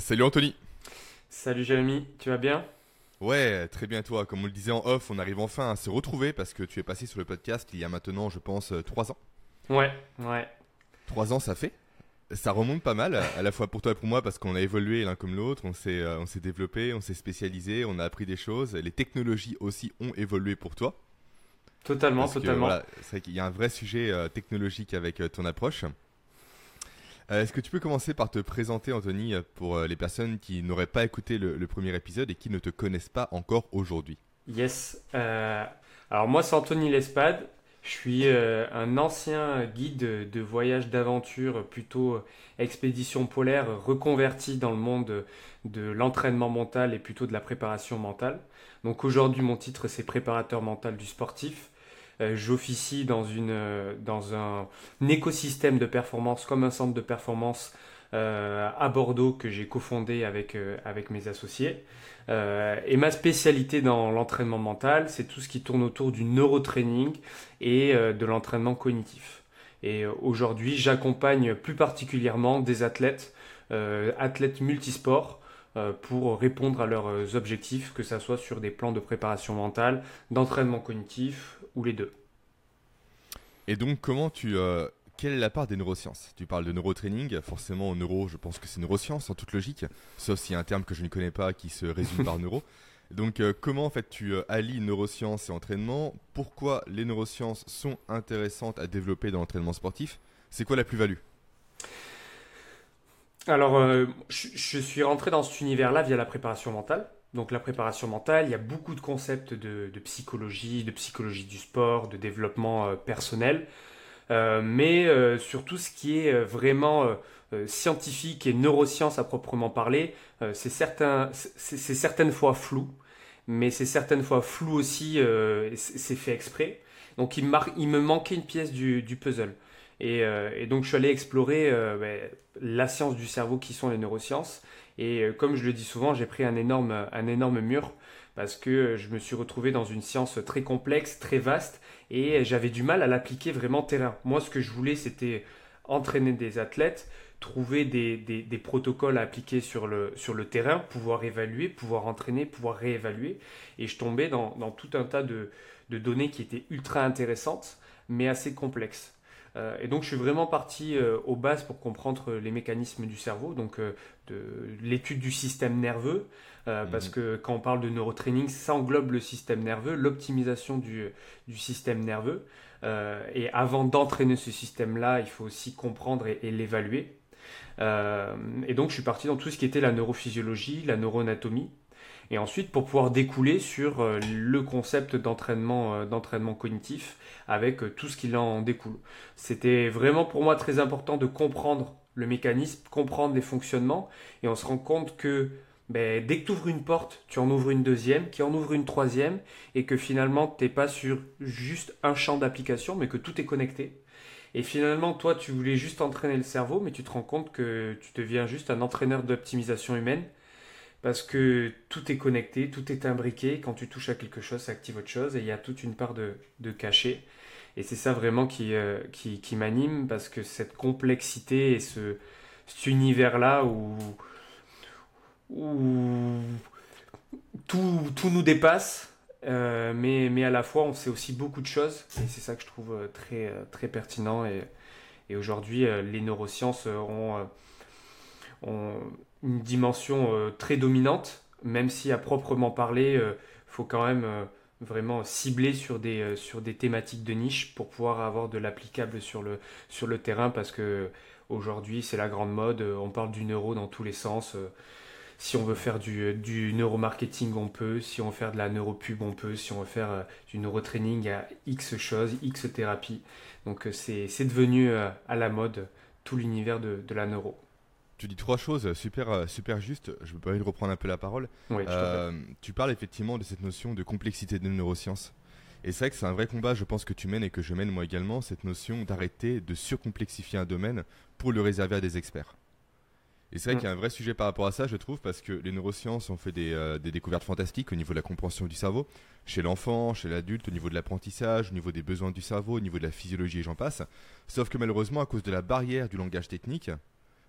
Salut Anthony. Salut Jérémy, tu vas bien? Ouais, très bien toi. Comme on le disait en off, on arrive enfin à se retrouver parce que tu es passé sur le podcast il y a maintenant, je pense, euh, trois ans. Ouais, ouais. Trois ans, ça fait ça remonte pas mal, à la fois pour toi et pour moi, parce qu'on a évolué l'un comme l'autre, on s'est, euh, on s'est développé, on s'est spécialisé, on a appris des choses, les technologies aussi ont évolué pour toi. Totalement, totalement. c'est vrai qu'il y a un vrai sujet euh, technologique avec ton approche. Euh, est-ce que tu peux commencer par te présenter, Anthony, pour euh, les personnes qui n'auraient pas écouté le, premier épisode et qui ne te connaissent pas encore aujourd'hui? Yes. Euh, alors moi, c'est Anthony Lespade. Je suis un ancien guide de voyage d'aventure, plutôt expédition polaire, reconverti dans le monde de l'entraînement mental et plutôt de la préparation mentale. Donc aujourd'hui, mon titre, c'est préparateur mental du sportif. Euh, j'officie dans, une, euh, dans un, écosystème de performance comme un centre de performance euh, à Bordeaux que j'ai cofondé avec, avec mes associés. et ma spécialité dans l'entraînement mental, c'est tout ce qui tourne autour du neurotraining et de l'entraînement cognitif. Et aujourd'hui, j'accompagne plus particulièrement des athlètes, athlètes multisports, pour répondre à leurs objectifs, que ce soit sur des plans de préparation mentale, d'entraînement cognitif ou les deux. Et donc, comment tu. Euh, quelle est la part des neurosciences? Tu parles de neurotraining, forcément, neuro, je pense que c'est neurosciences en toute logique, sauf s'il y a un terme que je ne connais pas qui se résume par neuro. Donc, euh, comment en fait tu euh, allies neurosciences et entraînement? Pourquoi les neurosciences sont intéressantes à développer dans l'entraînement sportif? C'est quoi la plus-value? Alors, je suis rentré dans cet univers-là via la préparation mentale. Donc la préparation mentale, il y a beaucoup de concepts de, psychologie, de psychologie du sport, de développement euh, personnel, euh, mais euh, surtout ce qui est vraiment scientifique et neurosciences à proprement parler, c'est certaines fois flou, mais c'est certaines fois flou aussi, c'est fait exprès. Donc il, me manquait une pièce du, puzzle. Et, donc je suis allé explorer ben, la science du cerveau qui sont les neurosciences et euh, comme je le dis souvent, j'ai pris un énorme, mur parce que je me suis retrouvé dans une science très complexe, très vaste, et j'avais du mal à l'appliquer vraiment terrain. Moi, ce que je voulais, c'était entraîner des athlètes, trouver des, protocoles à appliquer sur le, sur le terrain, pouvoir évaluer, pouvoir entraîner, pouvoir réévaluer. Et je tombais dans, dans tout un tas de, de données qui étaient ultra intéressantes, mais assez complexes. Euh, et donc je suis vraiment parti euh, aux bases pour comprendre les mécanismes du cerveau, donc euh, de l'étude du système nerveux, parce mhm. que quand on parle de neurotraining, ça englobe le système nerveux, l'optimisation du, du, système nerveux. et avant d'entraîner ce système-là, il faut aussi comprendre et, et l'évaluer. et donc je suis parti dans tout ce qui était la neurophysiologie, la neuroanatomie, et ensuite pour pouvoir découler sur le concept d'entraînement d'entraînement cognitif avec euh, tout ce qui en découle. C'était vraiment pour moi très important de comprendre le mécanisme, comprendre les fonctionnements, et on se rend compte que ben, dès que tu ouvres une porte, tu en ouvres une deuxième, qui en ouvre une troisième, et que finalement, tu n'es pas sur juste un champ d'application, mais que tout est connecté. Et finalement, toi, tu voulais juste entraîner le cerveau, mais tu te rends compte que tu deviens juste un entraîneur d'optimisation humaine, parce que tout est connecté, tout est imbriqué. Quand tu touches à quelque chose, ça active autre chose, et il y a toute une part de, de cachet. Et c'est ça vraiment qui, euh, qui, qui m'anime parce que cette complexité et ce, cet univers-là où, où tout, tout, nous dépasse, euh, mais, mais à la fois on sait aussi beaucoup de choses. Et c'est ça que je trouve euh, très, très pertinent. Et, et aujourd'hui, les neurosciences ont, ont une dimension très dominante, même si à proprement parler, il faut quand même vraiment ciblé sur des, euh, sur des thématiques de niche pour pouvoir avoir de l'applicable sur le, sur le terrain parce que aujourd'hui c'est la grande mode, euh, on parle du neuro dans tous les sens. Euh, si on veut faire du, neuromarketing, on peut. Si on veut faire de la neuropub, on peut. Si on veut faire du neurotraining, à X choses, X thérapies. Donc c'est devenu à la mode tout l'univers de, de la neuro. Tu dis trois choses super, euh, super justes. Je me permets de reprendre un peu la parole. Euh, tu parles effectivement de cette notion de complexité de neurosciences. Et c'est vrai que c'est un vrai combat, je pense, que tu mènes et que je mène moi également, cette notion d'arrêter de surcomplexifier un domaine pour le réserver à des experts. Et c'est vrai mm. qu'il y a un vrai sujet par rapport à ça, je trouve, parce que les neurosciences ont fait des, euh, des, découvertes fantastiques au niveau de la compréhension du cerveau, chez l'enfant, chez l'adulte, au niveau de l'apprentissage, au niveau des besoins du cerveau, au niveau de la physiologie et j'en passe. Sauf que malheureusement, à cause de la barrière du langage technique,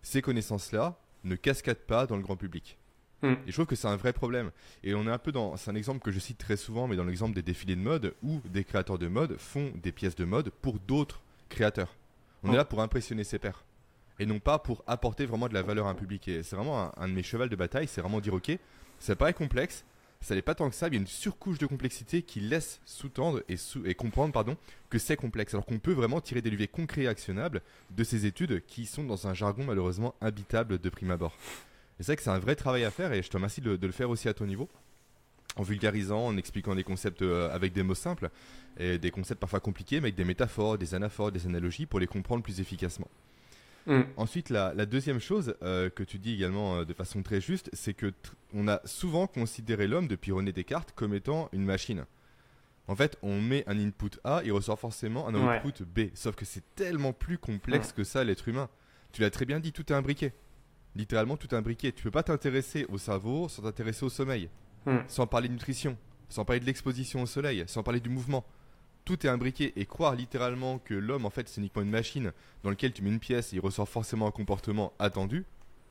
ces connaissances-là ne cascade pas dans le grand public. Hmm. Et je trouve que c'est un vrai problème. Et on est un peu dans. C'est un exemple que je cite très souvent, mais dans l'exemple des défilés de mode, où des créateurs de mode font des pièces de mode pour d'autres créateurs. On est là pour impressionner ses pairs. Et non pas pour apporter vraiment de la valeur à un public. Et c'est vraiment un, de mes chevals de bataille, c'est vraiment dire ok, ça paraît complexe, ça n'est pas tant que ça, il y a une surcouche de complexité qui laisse sous-tendre et, sous et comprendre pardon, que c'est complexe. Alors qu'on peut vraiment tirer des leviers concrets et actionnables de ces études qui sont dans un jargon malheureusement habitable de prime abord. C'est vrai que c'est un vrai travail à faire et je te remercie de, le faire aussi à ton niveau en vulgarisant, en expliquant des concepts euh, avec des mots simples et des concepts parfois compliqués, mais avec des métaphores, des anaphores, des analogies pour les comprendre plus efficacement. Mm. Ensuite, la, deuxième chose euh, que tu dis également euh, de façon très juste, c'est que on a souvent considéré l'homme depuis René Descartes comme étant une machine. En fait, on met un input A, il ressort forcément un output B. Sauf que c'est tellement plus complexe que ça, l'être humain. Tu l'as très bien dit, tout est imbriqué. Littéralement, tout est imbriqué. Tu peux pas t'intéresser au cerveau sans t'intéresser au sommeil. Hmm. Sans parler de nutrition, sans parler de l'exposition au soleil, sans parler du mouvement. Tout est imbriqué et croire littéralement que l'homme, en fait, c'est uniquement une machine dans laquelle tu mets une pièce et il ressort forcément un comportement attendu,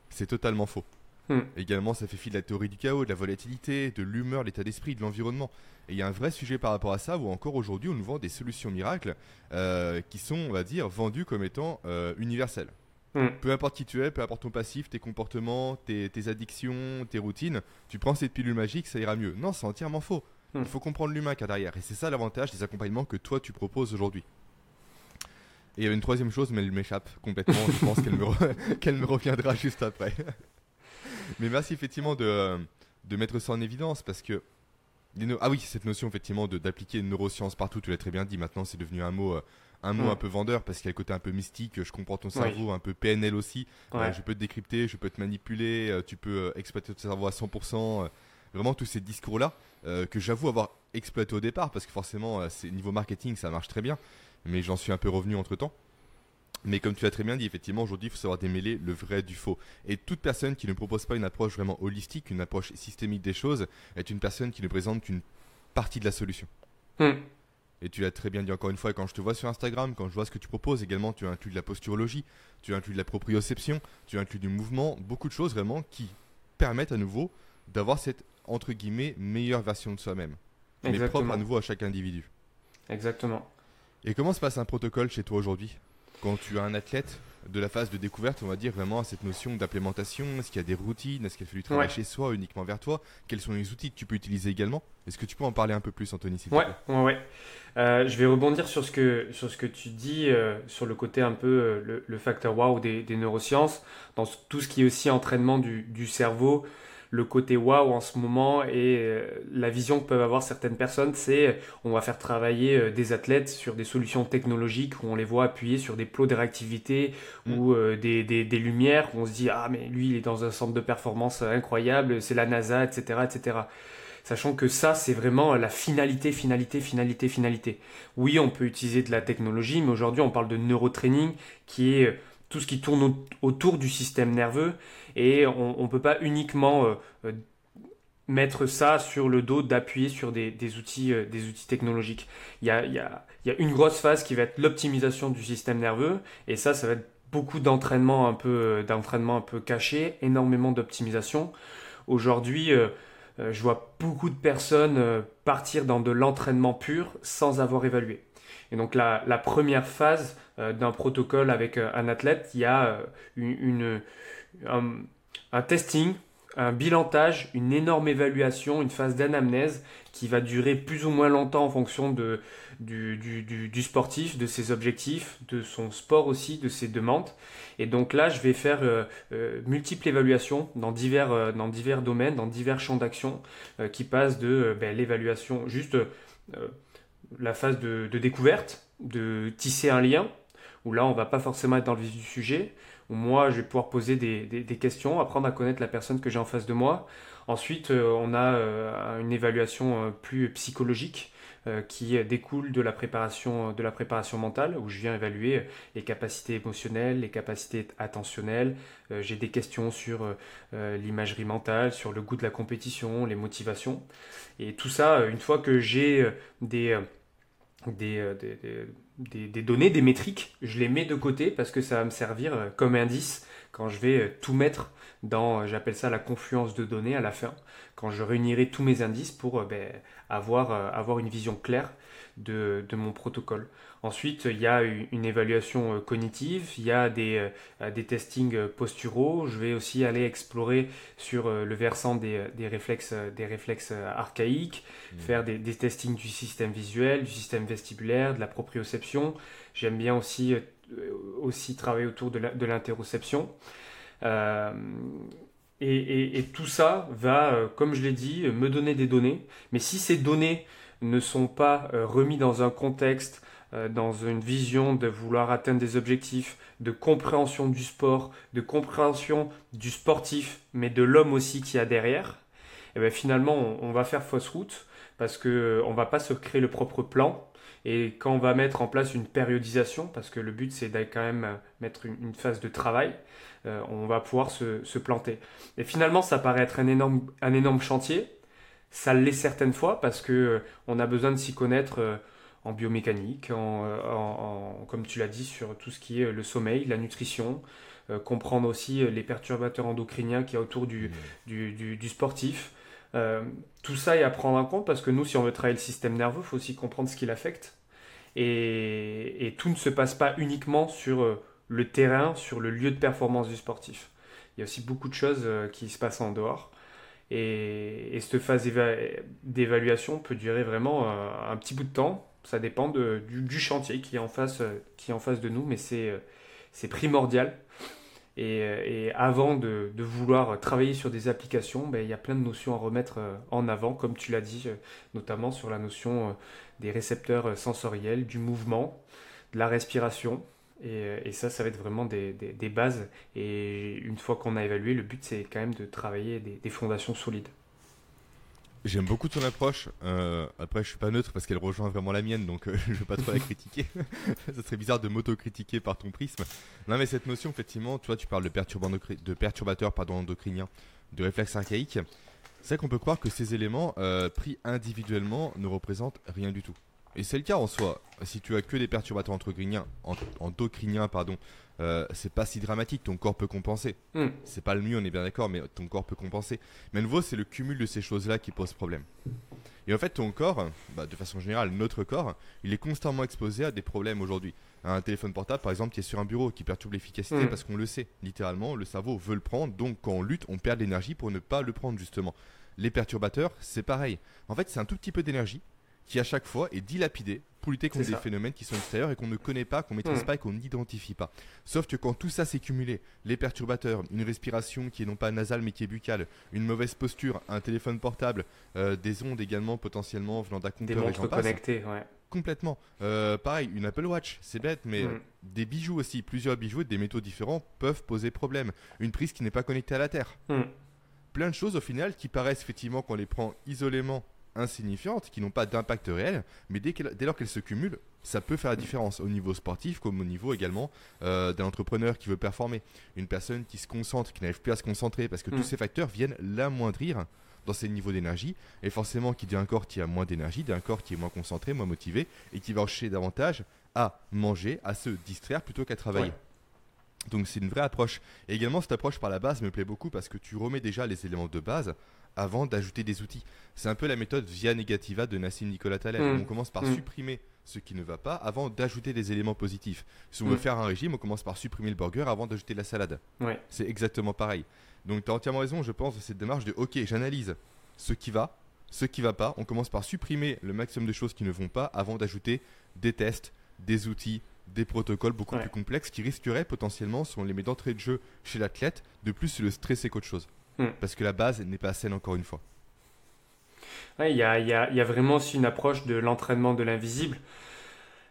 c'est totalement faux. Hmm. Également, ça fait fi de la théorie du chaos, de la volatilité, de l'humeur, l'état d'esprit, de l'environnement. Et il y a un vrai sujet par rapport à ça où encore aujourd'hui on nous vend des solutions miracles euh, qui sont, on va dire, vendues comme étant euh, universelles. Hmm. Peu importe qui tu es, peu importe ton passif, tes comportements, tes, addictions, tes routines, tu prends cette pilule magique, ça ira mieux. Non, c'est entièrement faux. Il faut comprendre l'humain qu'il y a derrière. Et c'est ça l'avantage des accompagnements que toi tu proposes aujourd'hui. Et il y a une troisième chose, mais elle m'échappe complètement. Je pense qu'elle me, me reviendra juste après. mais merci effectivement de, de mettre ça en évidence parce que ah oui, cette notion effectivement d'appliquer une neuroscience partout, tu l'as très bien dit. Maintenant, c'est devenu un mot, euh, un mot un peu vendeur parce qu'il y a le côté un peu mystique. Je comprends ton cerveau, un peu PNL aussi. Euh, je peux te décrypter, je peux te manipuler, euh, tu peux exploiter ton cerveau à 100%. Vraiment tous ces discours-là que j'avoue avoir exploité au départ parce que forcément, c'est niveau marketing, ça marche très bien. Mais j'en suis un peu revenu entre temps. Mais comme tu as très bien dit, effectivement, aujourd'hui, il faut savoir démêler le vrai du faux. Et toute personne qui ne propose pas une approche vraiment holistique, une approche systémique des choses, est une personne qui ne présente qu'une partie de la solution. Hmm. Et tu l'as très bien dit encore une fois, quand je te vois sur Instagram, quand je vois ce que tu proposes également, tu inclus de la posturologie, tu inclus de la proprioception, tu inclus du mouvement, beaucoup de choses vraiment qui permettent à nouveau d'avoir cette, entre guillemets, meilleure version de soi-même. Mais propre à nouveau à chaque individu. Exactement. Et comment se passe un protocole chez toi aujourd'hui? Quand tu as un athlète de la phase de découverte, on va dire vraiment à cette notion d'implémentation Est-ce qu'il y a des routines? Est-ce qu'il a fallu travailler chez soi uniquement vers toi? Quels sont les outils que tu peux utiliser également? Est-ce que tu peux en parler un peu plus, Anthony Ouais, ouais, ouais. Euh, je vais rebondir sur ce que, sur ce que tu dis, euh, sur le côté un peu euh, le, facteur wow des, des, neurosciences, dans tout ce qui est aussi entraînement du, du cerveau le côté waouh en ce moment et euh, la vision que peuvent avoir certaines personnes, c'est euh, on va faire travailler euh, des athlètes sur des solutions technologiques où on les voit appuyer sur des plots de réactivité mm. ou des, des, lumières où on se dit ah mais lui il est dans un centre de performance incroyable, c'est la NASA, etc. etc. Sachant que ça, c'est vraiment la finalité, finalité, finalité, finalité. Oui, on peut utiliser de la technologie, mais aujourd'hui, on parle de neurotraining, qui est tout ce qui tourne autour du système nerveux et on ne peut pas uniquement euh, euh, mettre ça sur le dos d'appuyer sur des, outils, euh, des outils technologiques. Il y, a, y a, y a, une grosse phase qui va être l'optimisation du système nerveux et ça, ça va être beaucoup d'entraînement un peu d'entraînement un peu caché, énormément d'optimisation. Aujourd'hui, je vois beaucoup de personnes partir dans de l'entraînement pur sans avoir évalué. Et donc la, première phase d'un protocole avec euh, un athlète, il y a euh, une, un, testing, un bilantage, une énorme évaluation, une phase d'anamnèse qui va durer plus ou moins longtemps en fonction de, du, du, du, sportif, de ses objectifs, de son sport aussi, de ses demandes. Et donc là, je vais faire multiples évaluations dans divers, dans divers domaines, dans divers champs d'action, qui passent de ben, l'évaluation, juste la phase de, de, découverte, de tisser un lien, où là, on va pas forcément être dans le vif du sujet, où moi, je vais pouvoir poser des, questions, apprendre à connaître la personne que j'ai en face de moi. Ensuite, euh, on a euh, une évaluation euh, plus psychologique qui découle de la préparation mentale où je viens évaluer les capacités émotionnelles, les capacités attentionnelles. j'ai des questions sur l'imagerie mentale, sur le goût de la compétition, les motivations. Et tout ça, une fois que j'ai des des, des, données, des métriques, je les mets de côté parce que ça va me servir euh, comme indice quand je vais tout mettre dans, j'appelle ça la confluence de données à la fin, quand je réunirai tous mes indices pour ben, avoir, avoir une vision claire de, de mon protocole. Ensuite, il y a une évaluation euh, cognitive, il y a des, euh, des testings euh, posturaux. Je vais aussi aller explorer sur le versant des, des réflexes, des réflexes archaïques, mmh. faire des, des, testings du système visuel, du système vestibulaire, de la proprioception. J'aime bien aussi, aussi travailler autour de l'interoception. et, et, tout ça va, comme je l'ai dit, me donner des données. Mais si ces données ne sont pas remis dans un contexte euh, dans une vision de vouloir atteindre des objectifs, de compréhension du sport, de compréhension du sportif, mais de l'homme aussi qui a derrière, et eh bien finalement on, va faire fausse route parce qu'on euh, ne va pas se créer le propre plan. Et quand on va mettre en place une périodisation, parce que le but c'est d'aller quand même mettre une, phase de travail, euh, on va pouvoir se, se, planter. Et finalement, ça paraît être un énorme, un énorme chantier. Ça l'est certaines fois parce que on a besoin de s'y connaître en biomécanique, en, comme tu l'as dit, sur tout ce qui est le sommeil, la nutrition, euh, comprendre aussi les perturbateurs endocriniens qu'il y a autour du, mmh. du, sportif. Euh, tout ça est à prendre en compte parce que nous, si on veut travailler le système nerveux, il faut aussi comprendre ce qui l'affecte. Et, et, tout ne se passe pas uniquement sur euh, le terrain, sur le lieu de performance du sportif. Il y a aussi beaucoup de choses qui se passent en dehors. Et, et cette phase d'évaluation peut durer vraiment un petit bout de temps, ça dépend du, chantier qui est, en face, euh, qui est en face de nous, mais c'est euh, primordial. Euh, et, avant de, vouloir travailler sur des applications, ben, il y a plein de notions à remettre en avant, comme tu l'as dit, notamment sur la notion des récepteurs sensoriels, du mouvement, de la respiration. Et, ça, ça va être vraiment des, bases. Et une fois qu'on a évalué, le but, c'est quand même de travailler des fondations solides. J'aime beaucoup ton approche. Euh, après, je suis pas neutre parce qu'elle rejoint vraiment la mienne, donc euh, je vais pas trop la critiquer. ça serait bizarre de m'auto-critiquer par ton prisme. Non, mais cette notion, effectivement, toi, tu parles de, de perturbateurs pardon, endocriniens, de réflexes archaïques. C'est vrai qu'on peut croire que ces éléments, euh, pris individuellement, ne représentent rien du tout. Et c'est le cas en soi. Si tu as que des perturbateurs endocriniens, endocriniens pardon, euh, c'est pas si dramatique, ton corps peut compenser. Hmm. C'est pas le mieux, on est bien d'accord, mais ton corps peut compenser. Mais à nouveau, c'est le cumul de ces choses-là qui pose problème. Et en fait, ton corps, bah, de façon générale, notre corps, il est constamment exposé à des problèmes aujourd'hui. Un téléphone portable, par exemple, qui est sur un bureau, qui perturbe l'efficacité hmm. parce qu'on le sait. Littéralement, le cerveau veut le prendre, donc quand on lutte, on perd de l'énergie pour ne pas le prendre, justement. Les perturbateurs, c'est pareil. En fait, c'est un tout petit peu d'énergie qui à chaque fois est dilapidé pour lutter contre des phénomènes qui sont extérieurs et qu'on ne connaît pas, qu'on ne maîtrise hmm. pas et qu'on n'identifie pas. Sauf que quand tout ça s'est cumulé, les perturbateurs, une respiration qui est non pas nasale mais qui est buccale, une mauvaise posture, un téléphone portable, euh, des ondes également potentiellement venant d'un compteur des montres connectées, ouais. Complètement. Euh, pareil, une Apple Watch, c'est bête, mais hmm. des bijoux aussi, plusieurs bijoux et des métaux différents peuvent poser problème. Une prise qui n'est pas connectée à la Terre. Hmm. Plein de choses au final qui paraissent effectivement, quand on les prend isolément, insignifiantes, qui n'ont pas d'impact réel, mais dès, dès lors qu'elles se cumulent, ça peut faire la différence au niveau sportif comme au niveau également euh, d'un entrepreneur qui veut performer. Une personne qui se concentre, qui n'arrive plus à se concentrer parce que tous mm. ces facteurs viennent l'amoindrir dans ses niveaux d'énergie et forcément qui dit un corps qui a moins d'énergie, d'un corps qui est moins concentré, moins motivé et qui va chercher davantage à manger, à se distraire plutôt qu'à travailler. Donc c'est une vraie approche. Et également cette approche par la base me plaît beaucoup parce que tu remets déjà les éléments de base avant d'ajouter des outils. C'est un peu la méthode via negativa de Nassim Nicolas Taleb. Mm. On commence par mm. supprimer ce qui ne va pas avant d'ajouter des éléments positifs. Si on veut mm. faire un régime, on commence par supprimer le burger avant d'ajouter la salade. C'est exactement pareil. Donc tu as entièrement raison, je pense, de cette démarche de OK, j'analyse ce qui va, ce qui va pas. On commence par supprimer le maximum de choses qui ne vont pas avant d'ajouter des tests, des outils, des protocoles beaucoup plus complexes qui risqueraient potentiellement, si on les met d'entrée de jeu chez l'athlète, de plus le stresser qu'autre chose. Hmm. Parce que la base n'est pas saine encore une fois. Il y, a, vraiment aussi une approche de l'entraînement de l'invisible.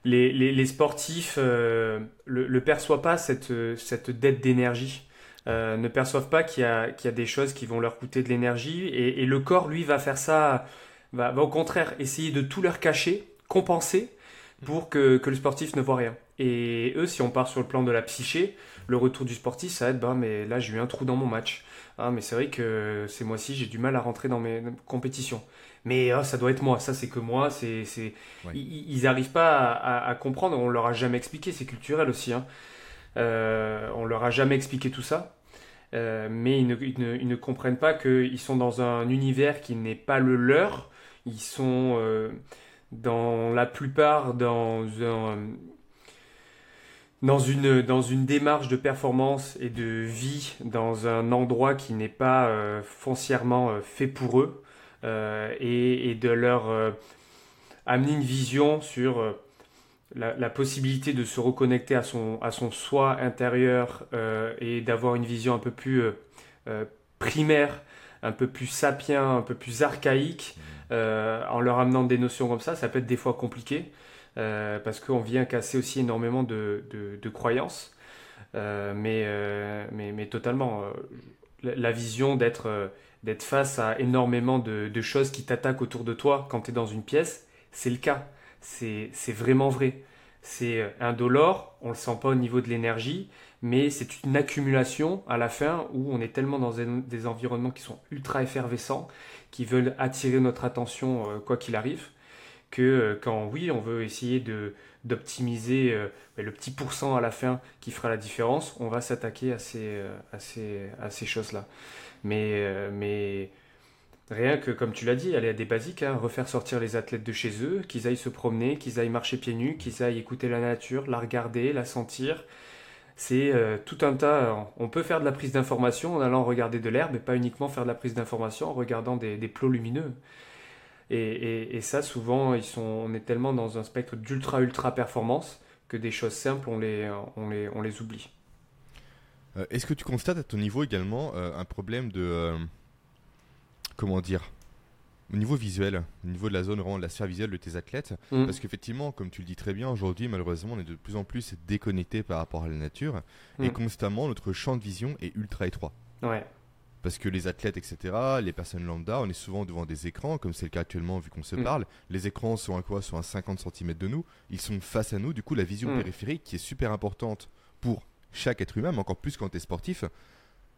Les, sportifs ne euh, le, perçoivent pas, cette, cette dette d'énergie. Euh, ne perçoivent pas qu'il y, a des choses qui vont leur coûter de l'énergie. Et, le corps, lui, va faire ça, va, au contraire essayer de tout leur cacher, compenser, pour que, que le sportif ne voit rien. Et eux, si on part sur le plan de la psyché, le retour du sportif, ça va être, bah, mais là, j'ai eu un trou dans mon match. Ah, mais c'est vrai que ces mois-ci, j'ai du mal à rentrer dans mes compétitions. Mais ah, ça doit être moi, ça c'est que moi. c'est, c'est... Ils n'arrivent pas à, comprendre, on leur a jamais expliqué, c'est culturel aussi. Hein. on leur a jamais expliqué tout ça. mais ils ne, comprennent pas qu'ils sont dans un univers qui n'est pas le leur. Ils sont dans la plupart dans dans une, dans une démarche de performance et de vie dans un endroit qui n'est pas euh, foncièrement euh, fait pour eux euh, et, de leur amener une vision sur la, possibilité de se reconnecter à son, à son soi intérieur et d'avoir une vision un peu plus primaire, un peu plus sapien, un peu plus archaïque, en leur amenant des notions comme ça, ça peut être des fois compliqué. Euh, parce qu'on vient casser aussi énormément de, croyances. Euh, euh, mais, totalement, la, vision d'être face à énormément de, choses qui t'attaquent autour de toi quand tu es dans une pièce, c'est le cas. C'est vraiment vrai. C'est indolore, on le sent pas au niveau de l'énergie, mais c'est une accumulation à la fin où on est tellement dans des environnements qui sont ultra effervescents, qui veulent attirer notre attention quoi qu'il arrive, que euh, quand oui, on veut essayer de d'optimiser euh, le petit pourcent à la fin qui fera la différence, on va s'attaquer à ces, euh, à ces, à ces choses-là. Mais, mais rien que, comme tu l'as dit, aller à des basiques, hein, refaire sortir les athlètes de chez eux, qu'ils aillent se promener, qu'ils aillent marcher pieds nus, qu'ils aillent écouter la nature, la regarder, la sentir. C'est tout un tas. On peut faire de la prise d'information en allant regarder de l'herbe et pas uniquement faire de la prise d'information en regardant des, des plots lumineux. Et, ça, souvent, ils sont, on est tellement dans un spectre d'ultra, ultra performance que des choses simples, on les, on les, on les oublie. Euh, est-ce que tu constates à ton niveau également euh, un problème de. Euh, comment dire au niveau visuel, au niveau de la zone, vraiment de la sphère visuelle de tes athlètes, mm. parce qu'effectivement, comme tu le dis très bien, aujourd'hui, malheureusement, on est de plus en plus déconnecté par rapport à la nature, et mm. constamment, notre champ de vision est ultra étroit. Ouais. Parce que les athlètes, etc., les personnes lambda, on est souvent devant des écrans, comme c'est le cas actuellement vu qu'on se mm. parle. Les écrans sont à quoi? Sont à 50 cm de nous. Ils sont face à nous. Du coup, la vision mm. périphérique, qui est super importante pour chaque être humain, mais encore plus quand tu es sportif,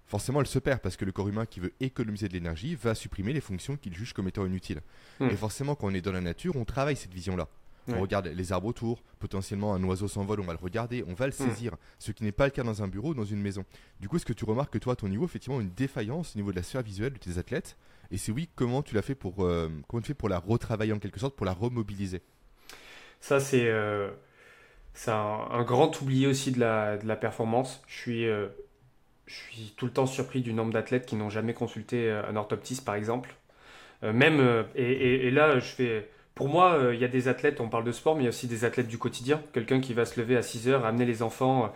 forcément elle se perd parce que le corps humain qui veut économiser de l'énergie va supprimer les fonctions qu'il juge comme étant inutiles. Mm. Et forcément, quand on est dans la nature, on travaille cette vision-là. On regarde les arbres autour, potentiellement un oiseau s'envole, on va le regarder, on va le hmm. saisir, ce qui n'est pas le cas dans un bureau dans une maison. Du coup, est-ce que tu remarques que toi, à ton niveau, effectivement, une défaillance au niveau de la sphère visuelle de tes athlètes? Et si oui, comment tu l'as fait pour, euh, comment tu fais pour la retravailler en quelque sorte, pour la remobiliser? Ça, c'est euh, un, grand oublié aussi de la, de la performance. Je suis, euh, je suis tout le temps surpris du nombre d'athlètes qui n'ont jamais consulté un orthoptiste, par exemple. même, et, et là, je fais pour moi, euh, il y a des athlètes, on parle de sport, mais il y a aussi des athlètes du quotidien. Quelqu'un qui va se lever à 6 heures, amener les enfants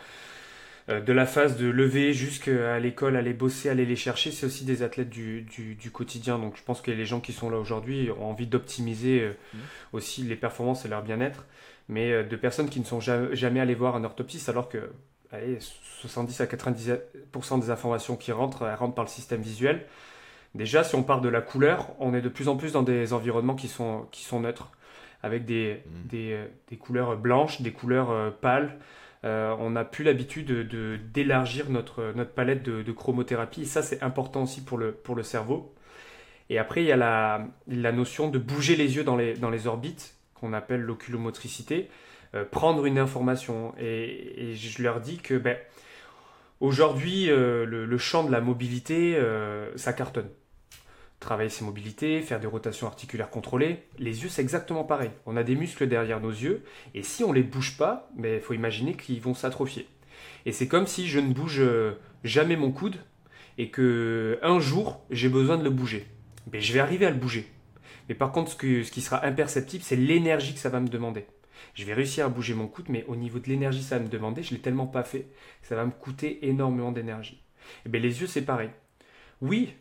euh, de la phase de lever jusqu'à l'école, aller bosser, aller les chercher, c'est aussi des athlètes du, quotidien. Donc je pense que les gens qui sont là aujourd'hui ont envie d'optimiser euh, mmh. aussi les performances et leur bien-être. Mais de personnes qui ne sont jamais, allées voir un orthoptiste alors que 70 à 90% des informations qui rentrent, elles rentrent par le système visuel. Déjà, si on part de la couleur, on est de plus en plus dans des environnements qui sont, qui sont neutres, avec des, mm. euh, des, couleurs blanches, des couleurs euh, pâles. Euh, on n'a plus l'habitude de, d'élargir notre, notre palette de, chromothérapie. Et ça, c'est important aussi pour le, pour le cerveau. Et après, il y a la, la notion de bouger les yeux dans les, dans les orbites, qu'on appelle l'oculomotricité, prendre une information. Et, je leur dis que ben, aujourd'hui, le, le, champ de la mobilité, ça cartonne travailler ses mobilités, faire des rotations articulaires contrôlées. Les yeux, c'est exactement pareil. On a des muscles derrière nos yeux, et si on les bouge pas, il ben, faut imaginer qu'ils vont s'atrophier. Et c'est comme si je ne bouge euh, jamais mon coude, et que un jour, j'ai besoin de le bouger. Mais ben, je vais arriver à le bouger. Mais par contre, ce, qui sera imperceptible, c'est l'énergie que ça va me demander. Je vais réussir à bouger mon coude, mais au niveau de l'énergie que ça va me demander, je l'ai tellement pas fait, ça va me coûter énormément d'énergie. Et bien les yeux, c'est pareil. Oui,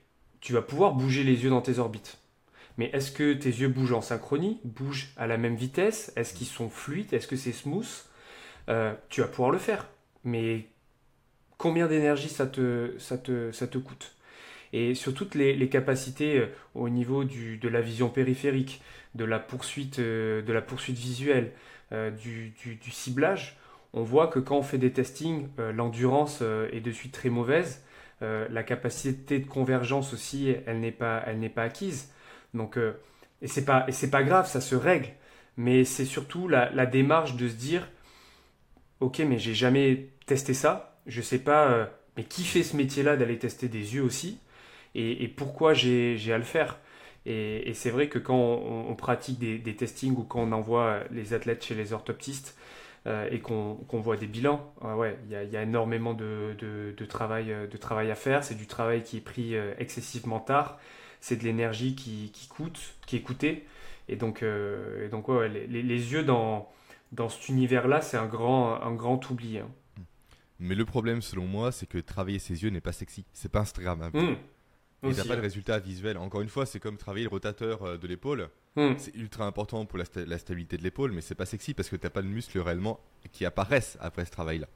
tu vas pouvoir bouger les yeux dans tes orbites. Mais est-ce que tes yeux bougent en synchronie, bougent à la même vitesse? Est-ce qu'ils sont fluides? Est-ce que c'est smooth? Euh, Tu vas pouvoir le faire. Mais combien d'énergie ça te, coûte? Et sur toutes les, capacités euh, au niveau de la vision périphérique, de la poursuite, euh, de la poursuite visuelle, du, du, ciblage, on voit que quand on fait des testings, l'endurance est de suite très mauvaise euh, la capacité de convergence aussi, elle n'est pas, elle n'est pas acquise. Donc, euh, et c'est pas, et c'est pas grave, ça se règle. Mais c'est surtout la, démarche de se dire, ok, mais j'ai jamais testé ça. Je sais pas, euh, mais qui fait ce métier-là d'aller tester des yeux aussi? Et, pourquoi j'ai à le faire? Et, c'est vrai que quand on, pratique des, des, testings ou quand on envoie les athlètes chez les orthoptistes, euh, et qu'on voit des bilans, ah ouais, il y, a énormément de, de, travail, euh, de travail à faire. C'est du travail qui est pris euh, excessivement tard. C'est de l'énergie qui, qui, coûte, qui est coûtée. Et donc, et donc ouais, les, les, yeux dans, dans cet univers-là, c'est un grand, un grand oubli. Hein. Mais le problème, selon moi, c'est que travailler ses yeux n'est pas sexy. C'est pas Instagram. Mmh. Et t'as pas de résultat visuel. Encore une fois, c'est comme travailler le rotateur de l'épaule. Hmm. C'est ultra important pour la, stabilité de l'épaule, mais c'est pas sexy parce que t'as pas de muscles réellement qui apparaissent après ce travail-là.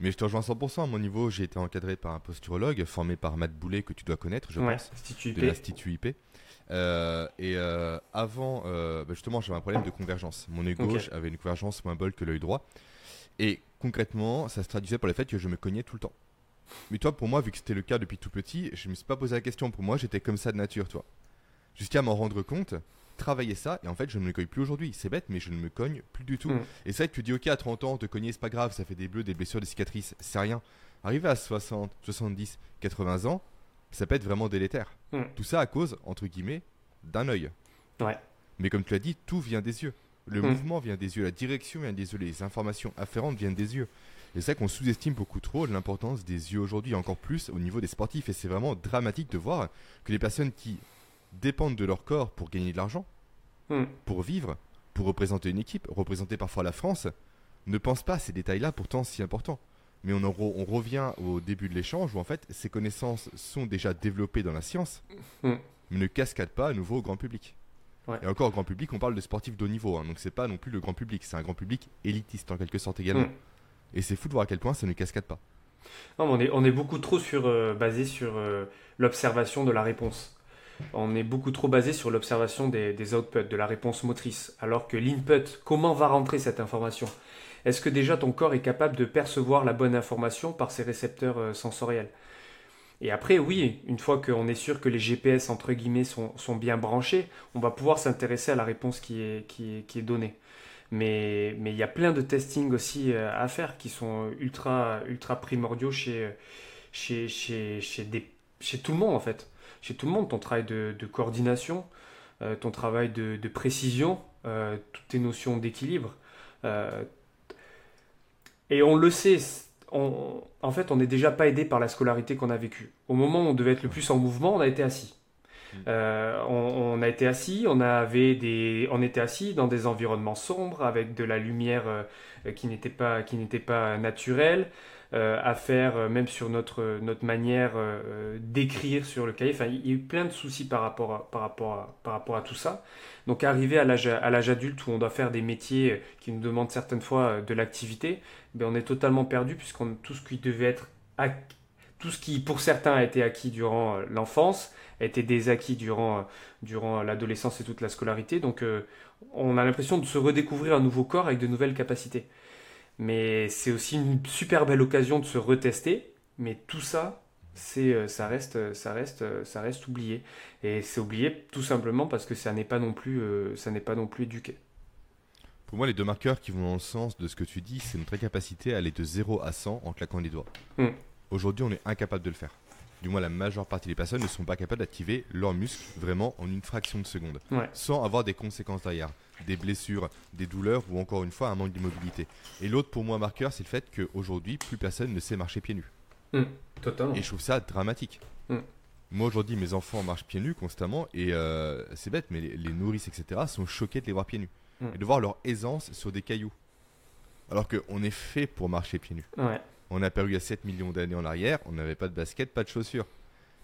Mais je te rejoins 100%. À mon niveau, j'ai été encadré par un posturologue formé par Matt Boulet, que tu dois connaître, je pense, de l'Institut IP. Euh, et euh, avant, bah, justement, j'avais un problème de convergence. Mon œil gauche avait une convergence moins bonne que l'œil droit. Et concrètement, ça se traduisait par le fait que je me cognais tout le temps. Mais toi, pour moi, vu que c'était le cas depuis tout petit, je me suis pas posé la question. Pour moi, j'étais comme ça de nature, toi. Jusqu'à m'en rendre compte, travailler ça, et en fait, je ne me cogne plus aujourd'hui. C'est bête, mais je ne me cogne plus du tout. Mm. Et c'est vrai que tu dis, ok, à 30 ans, te cogner, c'est pas grave, ça fait des bleus, des blessures, des cicatrices, c'est rien. Arriver à 60, 70, 80 ans, ça peut être vraiment délétère. Mm. Tout ça à cause, entre guillemets, d'un œil. Ouais. Mais comme tu l'as dit, tout vient des yeux. Le mm. mouvement vient des yeux, la direction vient des yeux, les informations afférentes viennent des yeux. Et c'est vrai qu'on sous-estime beaucoup trop l'importance des yeux aujourd'hui, encore plus au niveau des sportifs. Et c'est vraiment dramatique de voir que les personnes qui dépendent de leur corps pour gagner de l'argent, hmm. pour vivre, pour représenter une équipe, représenter parfois la France, ne pensent pas à ces détails-là pourtant si importants. Mais on, on revient au début de l'échange où en fait ces connaissances sont déjà développées dans la science, hmm. mais ne cascadent pas à nouveau au grand public. Et encore au grand public, on parle de sportifs de haut niveau, hein, donc c'est pas non plus le grand public, c'est un grand public élitiste en quelque sorte également. Hmm. Et c'est fou de voir à quel point ça ne cascade pas. Non, on, est, on est beaucoup trop sur, euh, basé sur euh, l'observation de la réponse. On est beaucoup trop basé sur l'observation des, outputs, de la réponse motrice. Alors que l'input, comment va rentrer cette information? Est-ce que déjà ton corps est capable de percevoir la bonne information par ses récepteurs euh, sensoriels? Et après, oui, une fois qu'on est sûr que les GPS, entre guillemets, sont, bien branchés, on va pouvoir s'intéresser à la réponse qui est, donnée. Mais il y a plein de testing aussi euh, à faire qui sont ultra, primordiaux des, chez tout le monde en fait. Chez tout le monde, ton travail de, de coordination, euh, ton travail de, de précision, euh, toutes tes notions d'équilibre. et on le sait, on, en fait, on n'est déjà pas aidé par la scolarité qu'on a vécue. Au moment où on devait être le plus en mouvement, on a été assis. Euh, on, a été assis, on avait des, on était assis dans des environnements sombres avec de la lumière euh, qui n'était pas, qui n'était pas naturelle. Euh, à faire même sur notre, notre manière d'écrire sur le cahier. Enfin, il y a eu plein de soucis par rapport à, par rapport par rapport à tout ça. Donc, arriver à l'âge, adulte où on doit faire des métiers qui nous demandent certaines fois de l'activité, ben, on est totalement perdu puisqu'on tout ce qui devait être tout ce qui pour certains a été acquis durant l'enfance été des acquis durant, euh, durant l'adolescence et toute la scolarité. Donc euh, on a l'impression de se redécouvrir un nouveau corps avec de nouvelles capacités. Mais c'est aussi une super belle occasion de se retester. Mais tout ça, c'est euh, ça reste ça reste ça reste oublié et c'est oublié tout simplement parce que ça n'est pas non plus ça n'est pas non plus éduqué. Pour moi, les deux marqueurs qui vont dans le sens de ce que tu dis, c'est notre incapacité à aller de 0 à 100 en claquant les doigts. Hmm. Aujourd'hui, on est incapable de le faire du moins la majeure partie des personnes ne sont pas capables d'activer leurs muscles vraiment en une fraction de seconde, sans avoir des conséquences derrière, des blessures, des douleurs ou encore une fois un manque d'immobilité. Et l'autre pour moi marqueur, c'est le fait qu'aujourd'hui, plus personne ne sait marcher pieds nus. Mmh, totalement. Et je trouve ça dramatique. Mmh. Moi aujourd'hui, mes enfants marchent pieds nus constamment et euh, c'est bête, mais les, nourrices, etc., sont choqués de les voir pieds nus mmh. et de voir leur aisance sur des cailloux. Alors qu'on est fait pour marcher pieds nus. Ouais. On a perdu il y a 7 millions d'années en arrière, on n'avait pas de basket, pas de chaussures.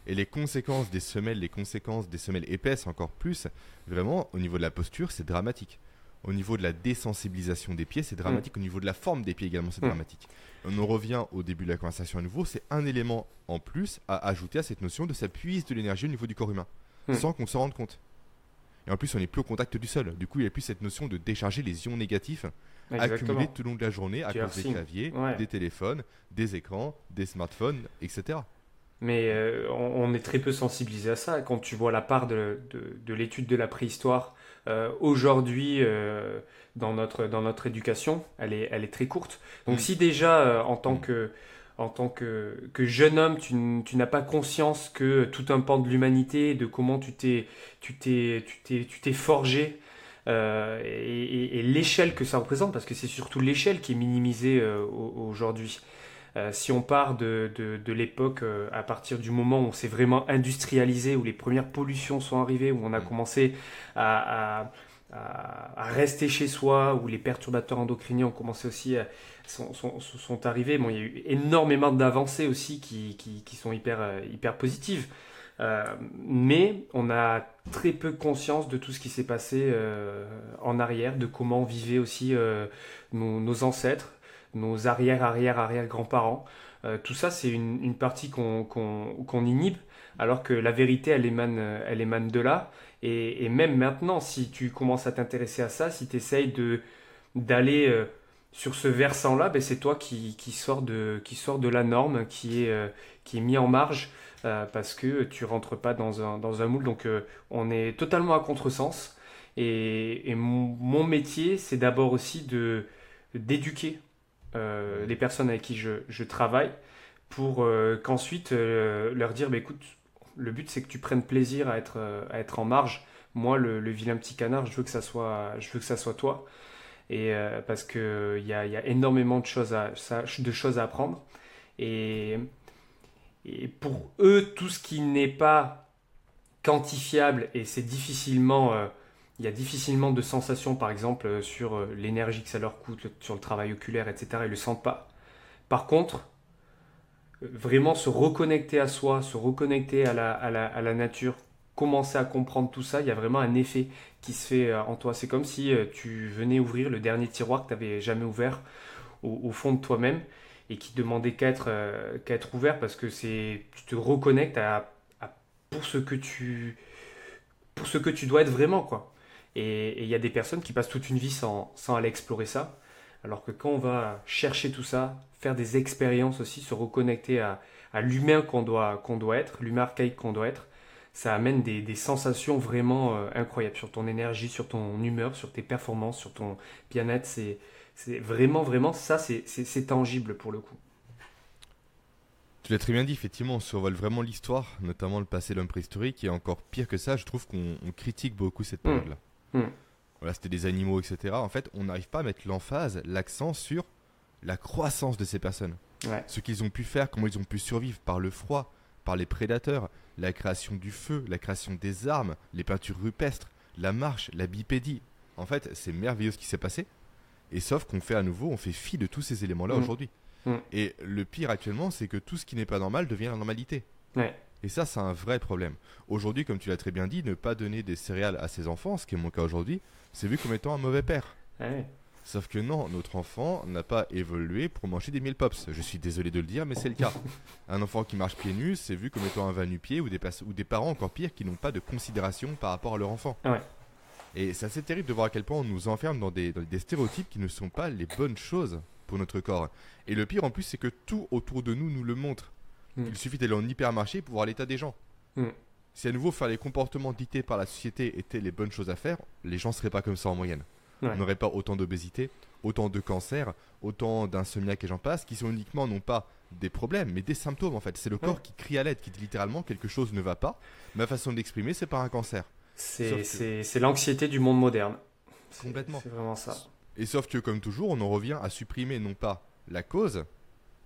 Et les conséquences des semelles, les conséquences des semelles épaisses encore plus, vraiment, au niveau de la posture, c'est dramatique. Au niveau de la désensibilisation des pieds, c'est dramatique. Mm. Au niveau de la forme des pieds également, c'est mm. dramatique. On en revient au début de la conversation à nouveau. C'est un élément en plus à ajouter à cette notion de s'appuyer de l'énergie au niveau du corps humain, mm. sans qu'on s'en rende compte. Et en plus, on n'est plus au contact du sol. Du coup, il n'y a plus cette notion de décharger les ions négatifs accumulés tout au long de la journée à cause des claviers, des téléphones, des écrans, des smartphones, etc. Mais on, est très peu sensibilisé à ça. Quand tu vois la part de, de, l'étude de la préhistoire aujourd'hui dans, notre, dans notre éducation, elle est, elle est très courte. Donc mm. si déjà, en tant mm. que en tant que, que jeune homme, tu, tu n'as pas conscience que tout un pan de l'humanité, de comment tu t'es, tu t'es, tu t'es, tu t'es forgé euh, et, l'échelle que ça représente, parce que c'est surtout l'échelle qui est minimisée euh, aujourd'hui. Euh, si on part de, de, de l'époque à partir du moment où on s'est vraiment industrialisé, où les premières pollutions sont arrivées, où on a mm. commencé à, à à, rester chez soi, où les perturbateurs endocriniens ont commencé aussi à, sont, sont, sont, arrivés. Bon, il y a eu énormément d'avancées aussi qui, qui, qui, sont hyper, hyper positives. Euh, mais on a très peu conscience de tout ce qui s'est passé euh, en arrière, de comment vivaient aussi euh, nos, ancêtres, nos arrière, arrière, arrière grands-parents. tout ça, c'est une, partie qu'on inhibe, alors que la vérité, elle émane, elle émane de là. Et, même maintenant, si tu commences à t'intéresser à ça, si tu essayes d'aller sur ce versant-là, ben c'est toi qui, qui, sors de, qui sort de la norme, qui est, qui est mis en marge. Euh, parce que tu rentres pas dans un, dans un moule. Donc euh, on est totalement à contresens. Et, et mon, métier, c'est d'abord aussi de d'éduquer euh, les personnes avec qui je, travaille pour qu'ensuite leur dire, bah, écoute, le but c'est que tu prennes plaisir à être, à être en marge. Moi, le, vilain petit canard, je veux que ça soit, je veux que ça soit toi. Et parce qu'il y a, y a énormément de choses à, de choses à apprendre. Et et pour eux, tout ce qui n'est pas quantifiable et c'est difficilement, euh, il y a difficilement de sensations, par exemple, euh, sur euh, l'énergie que ça leur coûte, sur le travail oculaire, etc. Ils ne le sentent pas. Par contre, vraiment se reconnecter à soi, se reconnecter à la, nature, commencer à comprendre tout ça, il y a vraiment un effet qui se fait en toi. C'est comme si tu venais ouvrir le dernier tiroir que tu n'avais jamais ouvert au fond de toi-même et qui demandait qu'à être, euh, être ouvert parce que c'est tu te reconnectes à, pour ce que tu pour ce que tu dois être vraiment quoi. Et il y a des personnes qui passent toute une vie sans, sans aller explorer ça, alors que quand on va chercher tout ça, faire des expériences aussi, se reconnecter à, à l'humain qu'on doit, qu'on doit être, l'humain archaïque qu'on doit être, ça amène des, des sensations vraiment euh, incroyables sur ton énergie, sur ton humeur, sur tes performances, sur ton bien-être. C'est, c'est vraiment, vraiment, ça, c'est tangible pour le coup. Tu l'as très bien dit, effectivement, on survole vraiment l'histoire, notamment le passé de l'homme préhistorique, et encore pire que ça, je trouve qu'on critique beaucoup cette mmh. période-là. Mmh. Voilà, c'était des animaux, etc. En fait, on n'arrive pas à mettre l'emphase, l'accent sur la croissance de ces personnes. Ce qu'ils ont pu faire, comment ils ont pu survivre par le froid, par les prédateurs, la création du feu, la création des armes, les peintures rupestres, la marche, la bipédie. En fait, c'est merveilleux ce qui s'est passé. Et sauf qu'on fait à nouveau, on fait fi de tous ces éléments-là mm. aujourd'hui. Mm. Et le pire actuellement, c'est que tout ce qui n'est pas normal devient la normalité. Et ça, c'est un vrai problème. Aujourd'hui, comme tu l'as très bien dit, ne pas donner des céréales à ses enfants, ce qui est mon cas aujourd'hui, c'est vu comme étant un mauvais père. Sauf que non, notre enfant n'a pas évolué pour manger des mille pops. Je suis désolé de le dire, mais c'est le cas. un enfant qui marche pieds nus, c'est vu comme étant un va pied ou des, ou des parents encore pires qui n'ont pas de considération par rapport à leur enfant. Ouais. Et c'est assez terrible de voir à quel point on nous enferme dans des, stéréotypes qui ne sont pas les bonnes choses pour notre corps. Et le pire en plus, c'est que tout autour de nous nous le montre. Mm. Il suffit d'aller en hypermarché pour voir l'état des gens. Mm. Si à nouveau faire les comportements dictés par la société étaient les bonnes choses à faire, les gens ne seraient pas comme ça en moyenne. On n'aurait pas autant d'obésité, autant de cancers, autant d'insomniaques et j'en passe, qui sont uniquement non pas des problèmes, mais des symptômes en fait. C'est le corps qui crie à l'aide, qui dit littéralement quelque chose ne va pas. Ma façon d'exprimer, c'est par un cancer. C'est l'anxiété du monde moderne. Complètement. C'est vraiment ça. Et sauf que, comme toujours, on en revient à supprimer non pas la cause,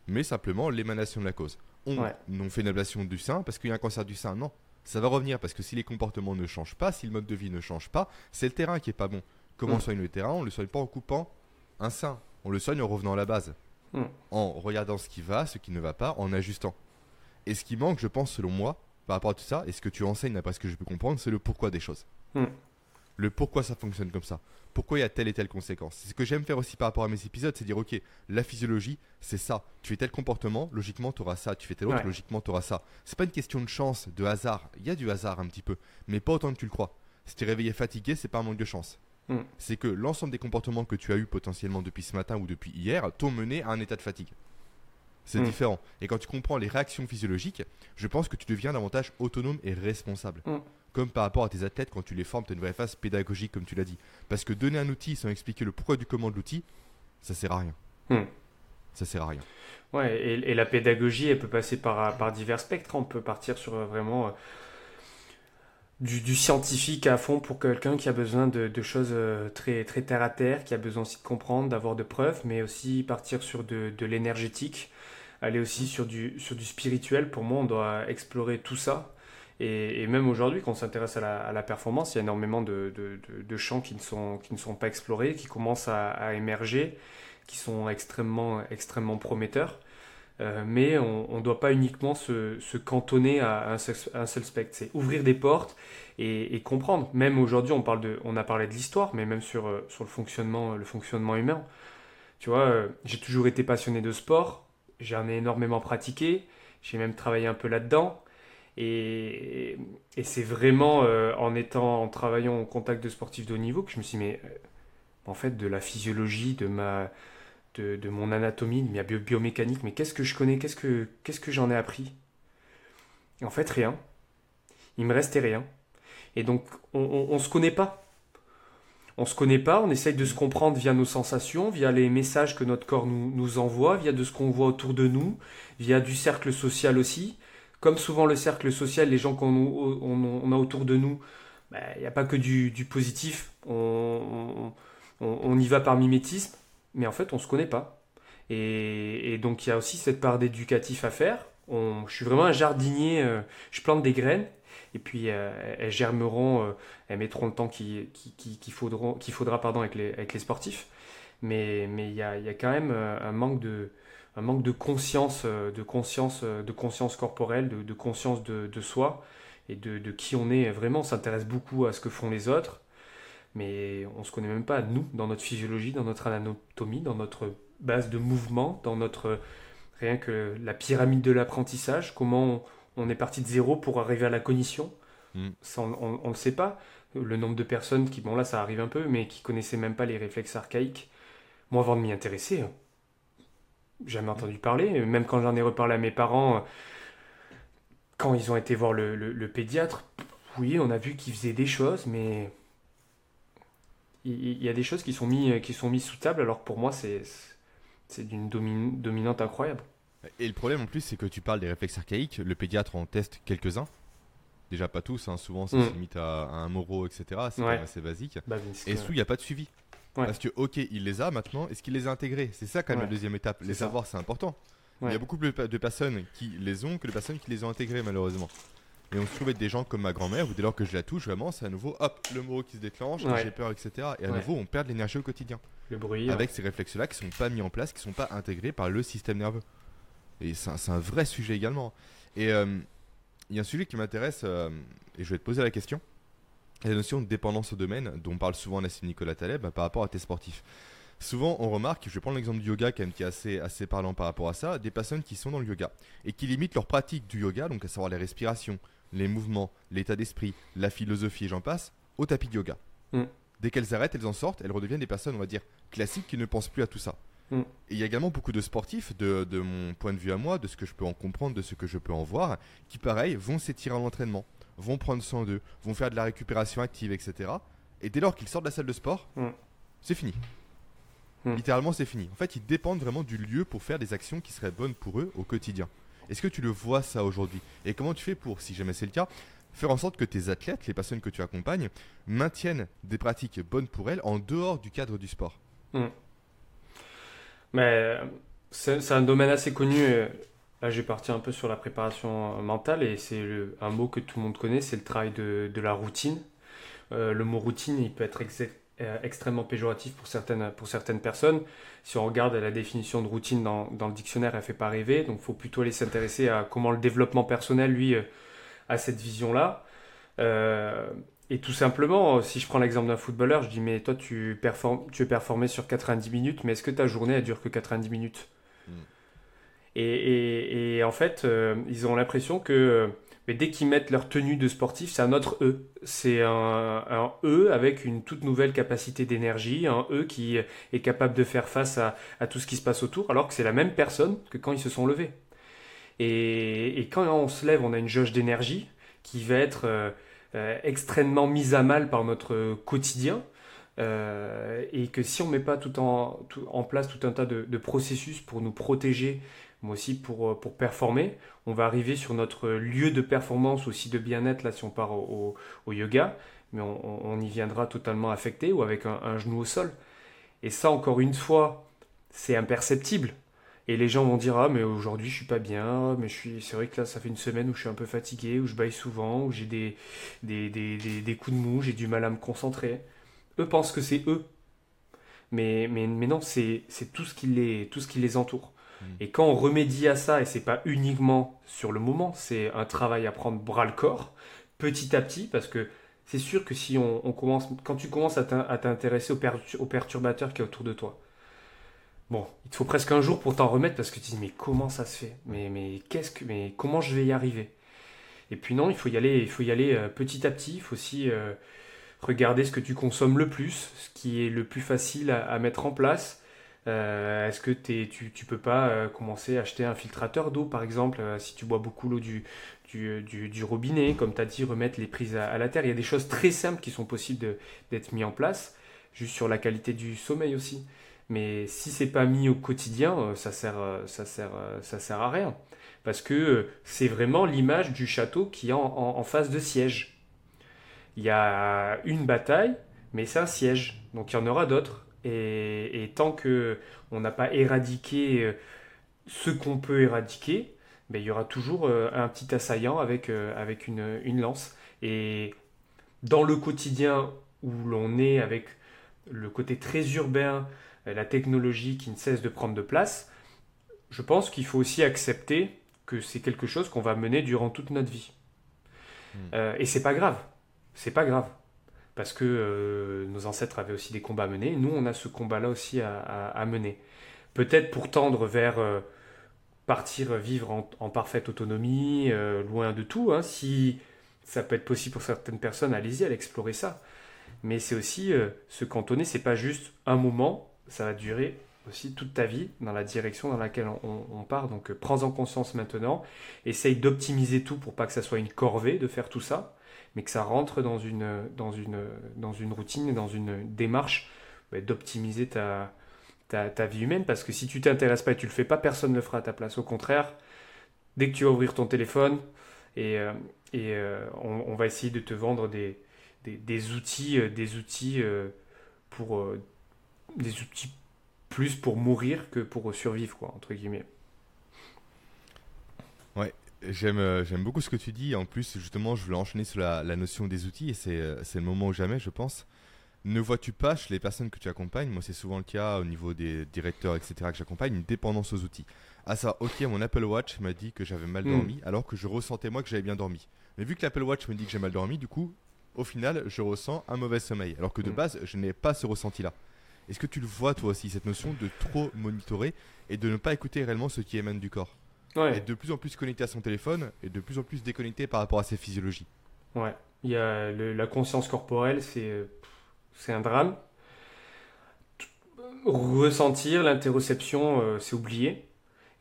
mais simplement l'émanation de la cause. On, fait une ablation du sein parce qu'il y a un cancer du sein. Non, ça va revenir parce que si les comportements ne changent pas, si le mode de vie ne change pas, c'est le terrain qui est pas bon. Comment mm. soigne le terrain? On le soigne pas en coupant un sein. On le soigne en revenant à la base. Mm. En regardant ce qui va, ce qui ne va pas, en ajustant. Et ce qui manque, je pense, selon moi, par rapport à tout ça, et ce que tu enseignes, d'après ce que je peux comprendre, c'est le pourquoi des choses. Hmm. Le pourquoi ça fonctionne comme ça. Pourquoi il y a telle et telle conséquence. C'est ce que j'aime faire aussi par rapport à mes épisodes, c'est dire, ok, la physiologie, c'est ça. Tu fais tel comportement, logiquement, tu auras ça. Tu fais tel autre, logiquement, tu auras ça. C'est pas une question de chance, de hasard. Il y a du hasard un petit peu, mais pas autant que tu le crois. Si tu es réveillé fatigué, c'est pas un manque de chance. Hmm. C'est que l'ensemble des comportements que tu as eu potentiellement depuis ce matin ou depuis hier t'ont mené à un état de fatigue. C'est mm. différent. Et quand tu comprends les réactions physiologiques, je pense que tu deviens davantage autonome et responsable. Mm. Comme par rapport à tes athlètes quand tu les formes, tu as une vraie phase pédagogique, comme tu l'as dit. Parce que donner un outil sans expliquer le pourquoi du comment de l'outil, ça sert à rien. Mm. Ça sert à rien. Ouais, et, la pédagogie, elle peut passer par, par divers spectres. On peut partir sur euh, vraiment euh, du, scientifique à fond pour quelqu'un qui a besoin de, choses euh, très, très terre à terre, qui a besoin aussi de comprendre, d'avoir de preuves, mais aussi partir sur de, l'énergétique, aller aussi sur du, sur du spirituel. Pour moi, on doit explorer tout ça. Et, même aujourd'hui, quand on s'intéresse à la, performance, il y a énormément de, champs qui ne, sont, pas explorés, qui commencent à, émerger, qui sont extrêmement, prometteurs. Euh, mais on ne doit pas uniquement se, cantonner à un seul, spectre. C'est ouvrir des portes et, comprendre. Même aujourd'hui, on, a parlé de l'histoire, mais même sur, euh, sur le, fonctionnement, le fonctionnement humain. Tu vois, euh, j'ai toujours été passionné de sport, j'en ai énormément pratiqué, j'ai même travaillé un peu là-dedans. Et, c'est vraiment en étant travaillant au contact de sportifs de haut niveau que je me suis dit, mais en fait, de la physiologie, de ma, de, mon anatomie, de ma biomécanique, mais qu'est-ce que je connais, qu'est-ce que, j'en ai appris? En fait, rien. Il me restait rien. Et donc, on ne se connaît pas. On se connaît pas, on essaye de se comprendre via nos sensations, via les messages que notre corps nous, nous envoie, via de ce qu'on voit autour de nous, via du cercle social aussi. Comme souvent le cercle social, les gens qu'on on, a autour de nous, il n'y a pas que du, positif. On, y va par mimétisme mais en fait, on ne se connaît pas. Et, donc, il y a aussi cette part d'éducatif à faire. Je suis vraiment un jardinier, euh, je plante des graines, et puis euh, elles germeront, euh, elles mettront le temps qu'il qui, qui, faudra, pardon, avec, les, sportifs. Mais il y a quand même un manque de, un manque de conscience, de conscience, de conscience corporelle, de, de conscience de, de, soi et de, de, qui on est vraiment. On s'intéresse beaucoup à ce que font les autres mais on ne se connaît même pas, nous, dans notre physiologie, dans notre anatomie, dans notre base de mouvement, dans notre rien que la pyramide de l'apprentissage, comment on, est parti de zéro pour arriver à la cognition. Mm. on ne le sait pas. Le nombre de personnes qui, bon là ça arrive un peu, mais qui connaissaient même pas les réflexes archaïques. Moi avant de m'y intéresser, jamais entendu parler. Même quand j'en ai reparlé à mes parents, quand ils ont été voir le pédiatre, oui, on a vu qu'ils faisaient des choses, mais il y, a des choses qui sont mises qui sont mis sous table, alors pour moi, c'est d'une dominante incroyable. Et le problème en plus, c'est que tu parles des réflexes archaïques, le pédiatre en teste quelques-uns. Déjà pas tous, hein. souvent ça mm. se limite à, un moro, etc. C'est assez basique. Bah, et sous, il n'y a pas de suivi. Parce que, ok, il les a maintenant, est-ce qu'il les a intégrés? C'est ça quand même la deuxième étape. Les savoir, c'est important. Il y a beaucoup plus de personnes qui les ont que de personnes qui les ont intégrés, malheureusement. Et on se trouve être des gens comme ma grand-mère, où dès lors que je la touche, vraiment, c'est à nouveau, hop, le mot qui se déclenche, j'ai peur, etc. Et à nouveau, on perd de l'énergie au quotidien. Le bruit. Avec ces réflexes-là qui sont pas mis en place, qui sont pas intégrés par le système nerveux. Et c'est un, vrai sujet également. Et euh, il y a un sujet qui m'intéresse, euh, et je vais te poser la question. La notion de dépendance au domaine, dont parle souvent Nassim Nicolas Taleb, par rapport à tes sportifs. Souvent, on remarque, je vais prendre l'exemple du yoga quand même qui est assez, assez parlant par rapport à ça, des personnes qui sont dans le yoga et qui limitent leur pratique du yoga, donc à savoir les respirations, les mouvements, l'état d'esprit, la philosophie et j'en passe, au tapis de yoga. Mm. Dès qu'elles arrêtent, elles en sortent, elles redeviennent des personnes, on va dire, classiques qui ne pensent plus à tout ça. Mm. Et il y a également beaucoup de sportifs, de, mon point de vue à moi, de ce que je peux en comprendre, de ce que je peux en voir, qui, pareil, vont s'étirer en entraînement, vont prendre soin d'eux, vont faire de la récupération active, etc. Et dès lors qu'ils sortent de la salle de sport, mm. c'est fini. Littéralement, c'est fini. En fait, ils dépendent vraiment du lieu pour faire des actions qui seraient bonnes pour eux au quotidien. Est-ce que tu le vois ça aujourd'hui? Et comment tu fais pour, si jamais c'est le cas, faire en sorte que tes athlètes, les personnes que tu accompagnes, maintiennent des pratiques bonnes pour elles en dehors du cadre du sport? Hmm. Mais c'est un domaine assez connu. Là, j'ai parti un peu sur la préparation mentale et c'est un mot que tout le monde connaît, c'est le travail de, la routine. Euh, le mot routine, il peut être euh, extrêmement péjoratif pour certaines, pour certaines personnes. Si on regarde la définition de routine dans, le dictionnaire, elle ne fait pas rêver. Donc il faut plutôt aller s'intéresser à comment le développement personnel, lui, euh, a cette vision-là. Euh, et tout simplement, si je prends l'exemple d'un footballeur, je dis mais toi tu, performes, tu es performé sur 90 minutes, mais est-ce que ta journée elle dure que 90 minutes? Hmm. Et, en fait, ils ont l'impression que mais dès qu'ils mettent leur tenue de sportif, c'est un autre E. C'est un, E avec une toute nouvelle capacité d'énergie, un E qui est capable de faire face à, tout ce qui se passe autour, alors que c'est la même personne que quand ils se sont levés. Et, quand on se lève, on a une jauge d'énergie qui va être euh, euh, extrêmement mise à mal par notre quotidien. Euh, et que si on ne met pas tout en, place tout un tas de processus pour nous protéger moi aussi pour, euh, pour performer. On va arriver sur notre lieu de performance aussi de bien-être, là si on part au, yoga, mais on, y viendra totalement affecté ou avec un, genou au sol. Et ça, encore une fois, c'est imperceptible. Et les gens vont dire Ah, mais aujourd'hui je suis pas bien, mais je suis... c'est vrai que là ça fait une semaine où je suis un peu fatigué, où je baille souvent, où j'ai des, des, des, des, coups de mou, j'ai du mal à me concentrer. Eux pensent que c'est eux. Mais, mais, mais non, c'est tout, ce qui tout ce qui les entoure. Et quand on remédie à ça, et c'est pas uniquement sur le moment, c'est un travail à prendre bras le corps, petit à petit, parce que c'est sûr que si on, commence, quand tu commences à t'intéresser aux, perturbateurs qui est autour de toi, bon, il te faut presque un jour pour t'en remettre parce que tu te dis mais comment ça se fait? Mais mais qu'est-ce que mais comment je vais y arriver? Et puis non, il faut y aller, il faut y aller euh, petit à petit. Il faut aussi euh, regarder ce que tu consommes le plus, ce qui est le plus facile à mettre en place euh, est-ce que tu, tu peux pas euh, commencer à acheter un filtrateur d'eau, par exemple, euh, si tu bois beaucoup l'eau du, robinet, comme tu as dit, remettre les prises à, la terre. Il y a des choses très simples qui sont possibles d'être mis en place, juste sur la qualité du sommeil aussi. Mais si c'est pas mis au quotidien, ça sert, sert, à rien. Parce que c'est vraiment l'image du château qui est en face de siège. Il y a une bataille, mais c'est un siège. Donc il y en aura d'autres. Et, tant que on n'a pas éradiqué euh, ce qu'on peut éradiquer, ben, il y aura toujours euh, un petit assaillant avec, euh, avec une, une, lance. Et dans le quotidien où l'on est avec le côté très urbain, la technologie qui ne cesse de prendre de place, je pense qu'il faut aussi accepter que c'est quelque chose qu'on va mener durant toute notre vie. Hmm. et c'est pas grave. C'est pas grave parce que euh, nos ancêtres avaient aussi des combats à mener. Nous, on a ce combat-là aussi à, mener. Peut-être pour tendre vers euh, partir vivre en, parfaite autonomie, euh, loin de tout. Hein. si ça peut être possible pour certaines personnes, allez-y, allez explorer ça. Mais c'est aussi se cantonner, c'est pas juste un moment, ça va durer aussi toute ta vie dans la direction dans laquelle on, on part. Donc prends-en conscience maintenant, essaye d'optimiser tout pour pas que ça soit une corvée de faire tout ça mais que ça rentre dans une, dans une, dans une routine, dans une démarche bah, d'optimiser ta, vie humaine. Parce que si tu t'intéresses pas et tu le fais pas, personne ne le fera à ta place. Au contraire, dès que tu vas ouvrir ton téléphone, et, euh, euh, on, va essayer de te vendre des, outils, euh, des outils plus pour mourir que pour survivre, quoi, entre guillemets. J'aime, euh, j'aime beaucoup ce que tu dis. En plus, justement, je voulais enchaîner sur la, notion des outils et c'est, euh, c'est le moment ou jamais, je pense. Ne vois-tu pas chez les personnes que tu accompagnes, moi c'est souvent le cas au niveau des directeurs, etc., que j'accompagne, une dépendance aux outils. Ah ça, ok, mon Apple Watch m'a dit que j'avais mal hmm. dormi, alors que je ressentais moi que j'avais bien dormi. Mais vu que l'Apple Watch me dit que j'ai mal dormi, du coup, au final, je ressens un mauvais sommeil, alors que de hmm. base, je n'ai pas ce ressenti-là. Est-ce que tu le vois toi aussi, cette notion de trop monitorer et de ne pas écouter réellement ce qui émane du corps? Ouais. de plus en plus connecté à son téléphone et de plus en plus déconnecté par rapport à ses physiologies. Ouais, il y a la conscience corporelle, c'est c'est un drame. Ressentir l'interoception, euh, c'est oublier.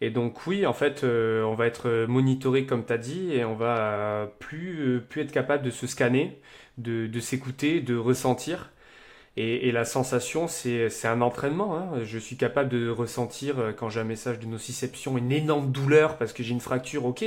Et donc oui, en fait, euh, on va être monitoré comme tu as dit et on va plus, euh, plus être capable de se scanner, de, de s'écouter, de ressentir. Et, la sensation, c'est un entraînement. Hein. Je suis capable de ressentir, euh, quand j'ai un message de nociception, une énorme douleur parce que j'ai une fracture, ok.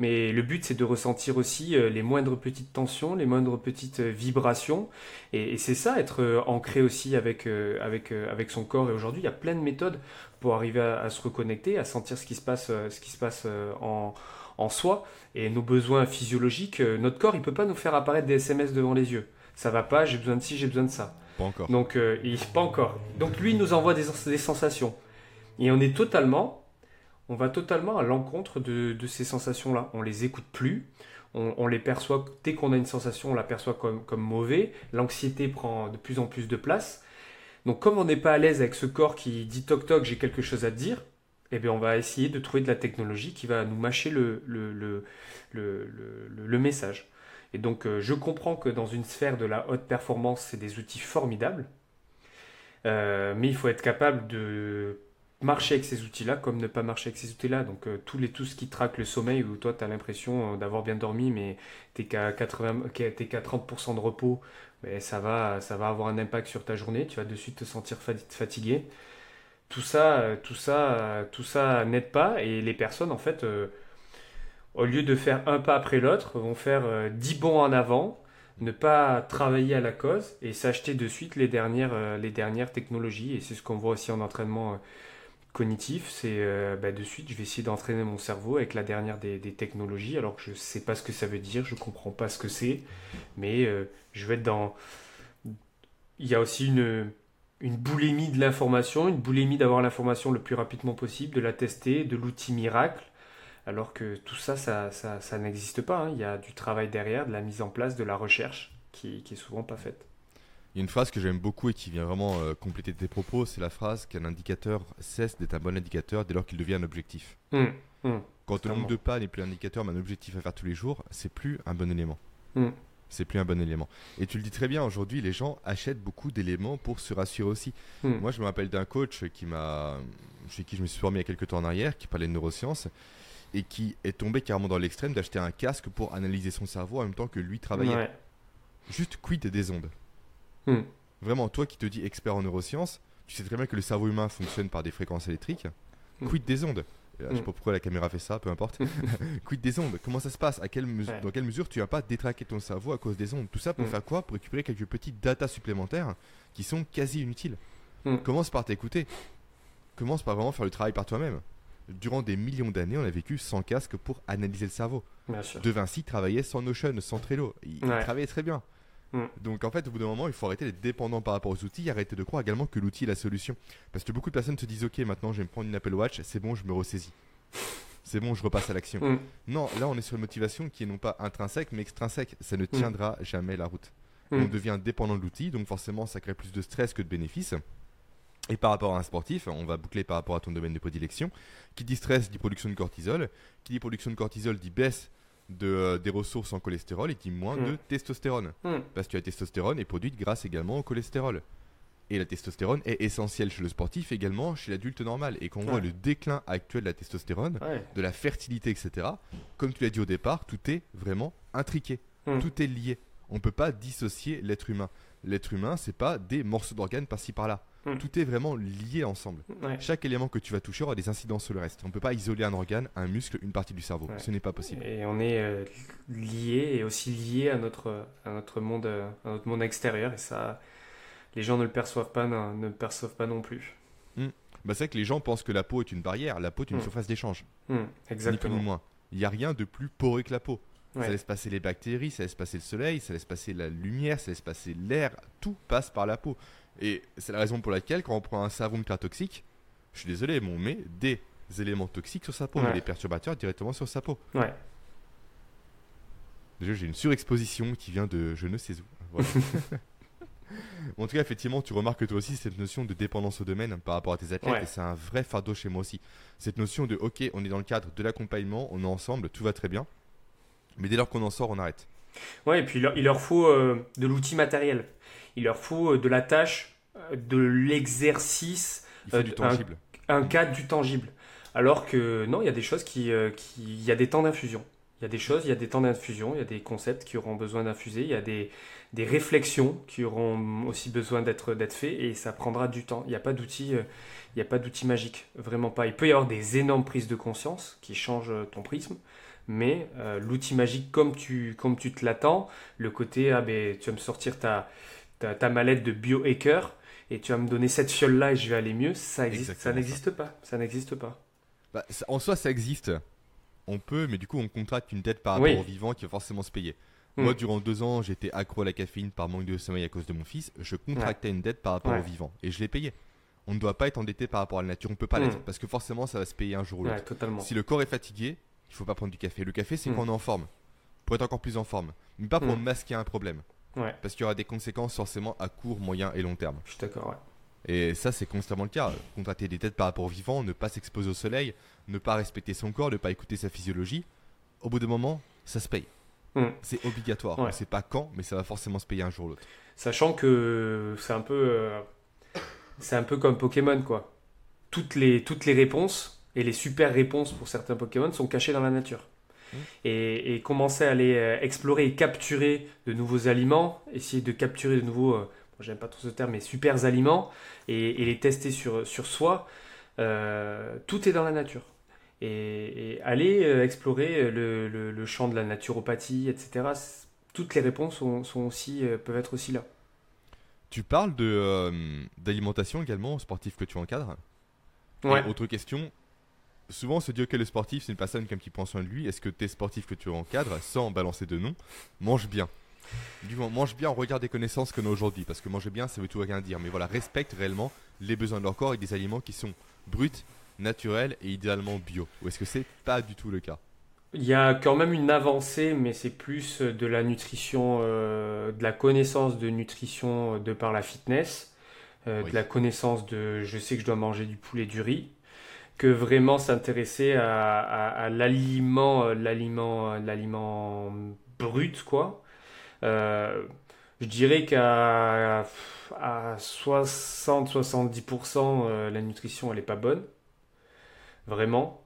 Mais le but, c'est de ressentir aussi euh, les moindres petites tensions, les moindres petites euh, vibrations. Et, c'est ça, être ancré aussi avec, avec, avec son corps. Et aujourd'hui, il y a plein de méthodes pour arriver à, se reconnecter, à sentir ce qui se passe, ce qui se passe en, en soi. Et nos besoins physiologiques, notre corps, il peut pas nous faire apparaître des SMS devant les yeux. Ça va pas, j'ai besoin de ci, j'ai besoin de ça. Donc, euh, il, pas encore. Donc, lui, il nous envoie des, sensations. Et on est totalement, on va totalement à l'encontre de, ces sensations-là. On les écoute plus. On, les perçoit, dès qu'on a une sensation, on la perçoit comme, mauvais. L'anxiété prend de plus en plus de place. Donc, comme on n'est pas à l'aise avec ce corps qui dit toc toc, j'ai quelque chose à te dire, eh bien, on va essayer de trouver de la technologie qui va nous mâcher le message. Et donc, euh, je comprends que dans une sphère de la haute performance, c'est des outils formidables. Euh, mais il faut être capable de marcher avec ces outils-là comme ne pas marcher avec ces outils-là. Donc euh, tous les, tout ce qui traque le sommeil où toi tu as l'impression d'avoir bien dormi mais tu qu'à 30% de repos, mais ça va, ça va avoir un impact sur ta journée, tu vas de suite te sentir fatigué. Tout ça, tout ça, tout ça n'aide pas et les personnes en fait au lieu de faire un pas après l'autre, vont faire euh, dix bons en avant, ne pas travailler à la cause et s'acheter de suite les dernières, euh, technologies. Et c'est ce qu'on voit aussi en entraînement euh, cognitif, c'est bah, de suite, je vais essayer d'entraîner mon cerveau avec la dernière des, technologies, alors que je ne sais pas ce que ça veut dire, je ne comprends pas ce que c'est, mais je vais être dans... Il y a aussi une, une boulimie de l'information, une boulimie d'avoir l'information le plus rapidement possible, de la tester, de l'outil miracle, alors que tout ça, ça, ça, n'existe pas. Hein. Il y a du travail derrière, de la mise en place, de la recherche qui, qui est souvent pas faite. Il y a une phrase que j'aime beaucoup et qui vient vraiment euh, compléter tes propos, c'est la phrase qu'un indicateur cesse d'être un bon indicateur dès lors qu'il devient un objectif. Mmh, mmh. Quand le nombre de pas n'est plus un indicateur mais un objectif à faire tous les jours, c'est plus un bon élément. Mmh. C'est plus un bon élément. Et tu le dis très bien, aujourd'hui, les gens achètent beaucoup d'éléments pour se rassurer aussi. Moi, je me rappelle d'un coach qui m'a, chez qui je me suis formé il y a quelques temps en arrière, qui parlait de neurosciences et qui est tombé carrément dans l'extrême d'acheter un casque pour analyser son cerveau en même temps que lui travaillait. Juste quid des ondes? Hmm. Vraiment, toi qui te dis expert en neurosciences, tu sais très bien que le cerveau humain fonctionne par des fréquences électriques. Hmm. Quid des ondes? Je ne sais hmm. pas pourquoi la caméra fait ça, peu importe. quid des ondes? Comment ça se passe? À quelle Dans quelle mesure tu vas pas détraquer ton cerveau à cause des ondes? Tout ça pour faire quoi? Pour récupérer quelques petites datas supplémentaires qui sont quasi inutiles. Commence par t'écouter. Commence par vraiment faire le travail par toi-même durant des millions d'années, on a vécu sans casque pour analyser le cerveau. De Vinci travaillait sans Notion, sans Trello. Il, travaillait très bien. Mm. Donc en fait, au bout d'un moment, il faut arrêter d'être dépendant par rapport aux outils, arrêter de croire également que l'outil est la solution. Parce que beaucoup de personnes se disent Ok, maintenant je vais me prendre une Apple Watch, c'est bon, je me ressaisis. C'est bon, je repasse à l'action. Mm. Non, là on est sur une motivation qui est non pas intrinsèque mais extrinsèque. Ça ne mm. tiendra jamais la route. On devient dépendant de l'outil, donc forcément ça crée plus de stress que de bénéfices. Et par rapport à un sportif, on va boucler par rapport à ton domaine de prédilection. Qui dit stress dit production de cortisol. Qui dit production de cortisol dit baisse de, euh, des ressources en cholestérol et dit moins de hmm. testostérone. Hmm. Parce que la testostérone est produite grâce également au cholestérol. Et la testostérone est essentielle chez le sportif, également chez l'adulte normal. Et quand on voit le déclin actuel de la testostérone, de la fertilité, etc., comme tu l'as dit au départ, tout est vraiment intriqué. Hmm. Tout est lié. On ne peut pas dissocier l'être humain. L'être humain, c'est pas des morceaux d'organes par-ci par-là. Hmm. Tout est vraiment lié ensemble. Chaque élément que tu vas toucher aura des incidences sur le reste. On ne peut pas isoler un organe, un muscle, une partie du cerveau. Ce n'est pas possible. Et on est euh, lié et aussi lié à notre, à notre, monde, euh, à notre monde extérieur. Et ça, les gens ne le perçoivent pas, non, ne le perçoivent pas non plus. Hmm. Bah, c'est vrai que les gens pensent que la peau est une barrière. La peau est une hmm. surface d'échange. Exactement. Ni plus moins. Il n'y a rien de plus poreux que la peau. Ça laisse passer les bactéries, ça laisse passer le soleil, ça laisse passer la lumière, ça laisse passer l'air. Tout passe par la peau. Et c'est la raison pour laquelle, quand on prend un savon ultra toxique, je suis désolé, mais on met des éléments toxiques sur sa peau, des perturbateurs directement sur sa peau. Ouais. Déjà, j'ai une surexposition qui vient de je ne sais où. en tout cas, effectivement, tu remarques toi aussi cette notion de dépendance au domaine par rapport à tes athlètes, et c'est un vrai fardeau chez moi aussi. Cette notion de ok, on est dans le cadre de l'accompagnement, on est ensemble, tout va très bien, mais dès lors qu'on en sort, on arrête. Ouais, et puis il leur faut euh, de l'outil matériel. Il leur faut euh, de la tâche, euh, de l'exercice, du tangible. Un, cadre du tangible. Alors que non, il y a des choses qui, qui il y a des temps d'infusion. Il y a des choses, il y a des temps d'infusion, il y a des concepts qui auront besoin d'infuser, il y a des, des réflexions qui auront aussi besoin d'être d'être faits et ça prendra du temps. Il n'y a pas d'outil, il n'y a pas d'outil magique, vraiment pas. Il peut y avoir des énormes prises de conscience qui changent ton prisme, mais l'outil magique comme tu comme tu te l'attends, le côté ah ben tu vas me sortir ta ta, mallette de biohacker et tu vas me donner cette fiole là et je vais aller mieux, ça existe, ça n'existe pas, ça n'existe pas. Bah, en soi, ça existe. On peut, mais du coup, on contracte une dette par rapport au vivant qui va forcément se payer. Hmm. Moi, durant deux ans, j'étais accro à la caféine par manque de sommeil à cause de mon fils. Je contractais une dette par rapport au vivant et je l'ai payé. On ne doit pas être endetté par rapport à la nature. On ne peut pas hmm. l'être parce que forcément, ça va se payer un jour ou l'autre. si le corps est fatigué, il faut pas prendre du café. Le café, c'est hmm. quand on est en forme, pour être encore plus en forme, mais pas pour masquer un problème. Parce qu'il y aura des conséquences forcément à court, moyen et long terme. Je suis d'accord, ouais. Et ça, c'est constamment le cas. Contracter des têtes par rapport au vivant, ne pas s'exposer au soleil, ne pas respecter son corps, ne pas écouter sa physiologie. Au bout d'un moment, ça se paye. Hmm. C'est obligatoire. On ne sait pas quand, mais ça va forcément se payer un jour ou l'autre. Sachant que c'est un peu, euh, c'est un peu comme Pokémon, quoi. Toutes les, toutes les réponses et les super réponses pour certains Pokémon sont cachées dans la nature. Hmm. Et, commencer à aller euh, explorer et capturer de nouveaux aliments, essayer de capturer de nouveaux, euh, j'aime pas trop ce terme, mais super aliments, et, les tester sur, sur soi, tout est dans la nature et, aller euh, explorer euh, le, champ de la naturopathie, etc. Toutes les réponses sont, aussi, euh, peuvent être aussi là. Tu parles de d'alimentation également, sportif que tu encadres. Ouais. autre question, souvent on se dit que le sportif c'est une personne qui, qui prend soin de lui. Est-ce que tes sportifs que tu encadres, sans balancer de nom, mangent bien. Du mange bien, on regarde des connaissances qu'on a aujourd'hui, parce que manger bien, ça veut tout rien dire. Mais voilà, respecte réellement les besoins de leur corps et des aliments qui sont bruts naturel et idéalement bio. Ou est-ce que c'est pas du tout le cas? Il y a quand même une avancée, mais c'est plus de la nutrition, euh, de la connaissance de nutrition euh, de par la fitness, euh, de la connaissance de je sais que je dois manger du poulet, du riz, que vraiment s'intéresser à, l'aliment, l'aliment, l'aliment brut, quoi. je dirais qu'à à 60-70%, la nutrition, elle n'est pas bonne vraiment.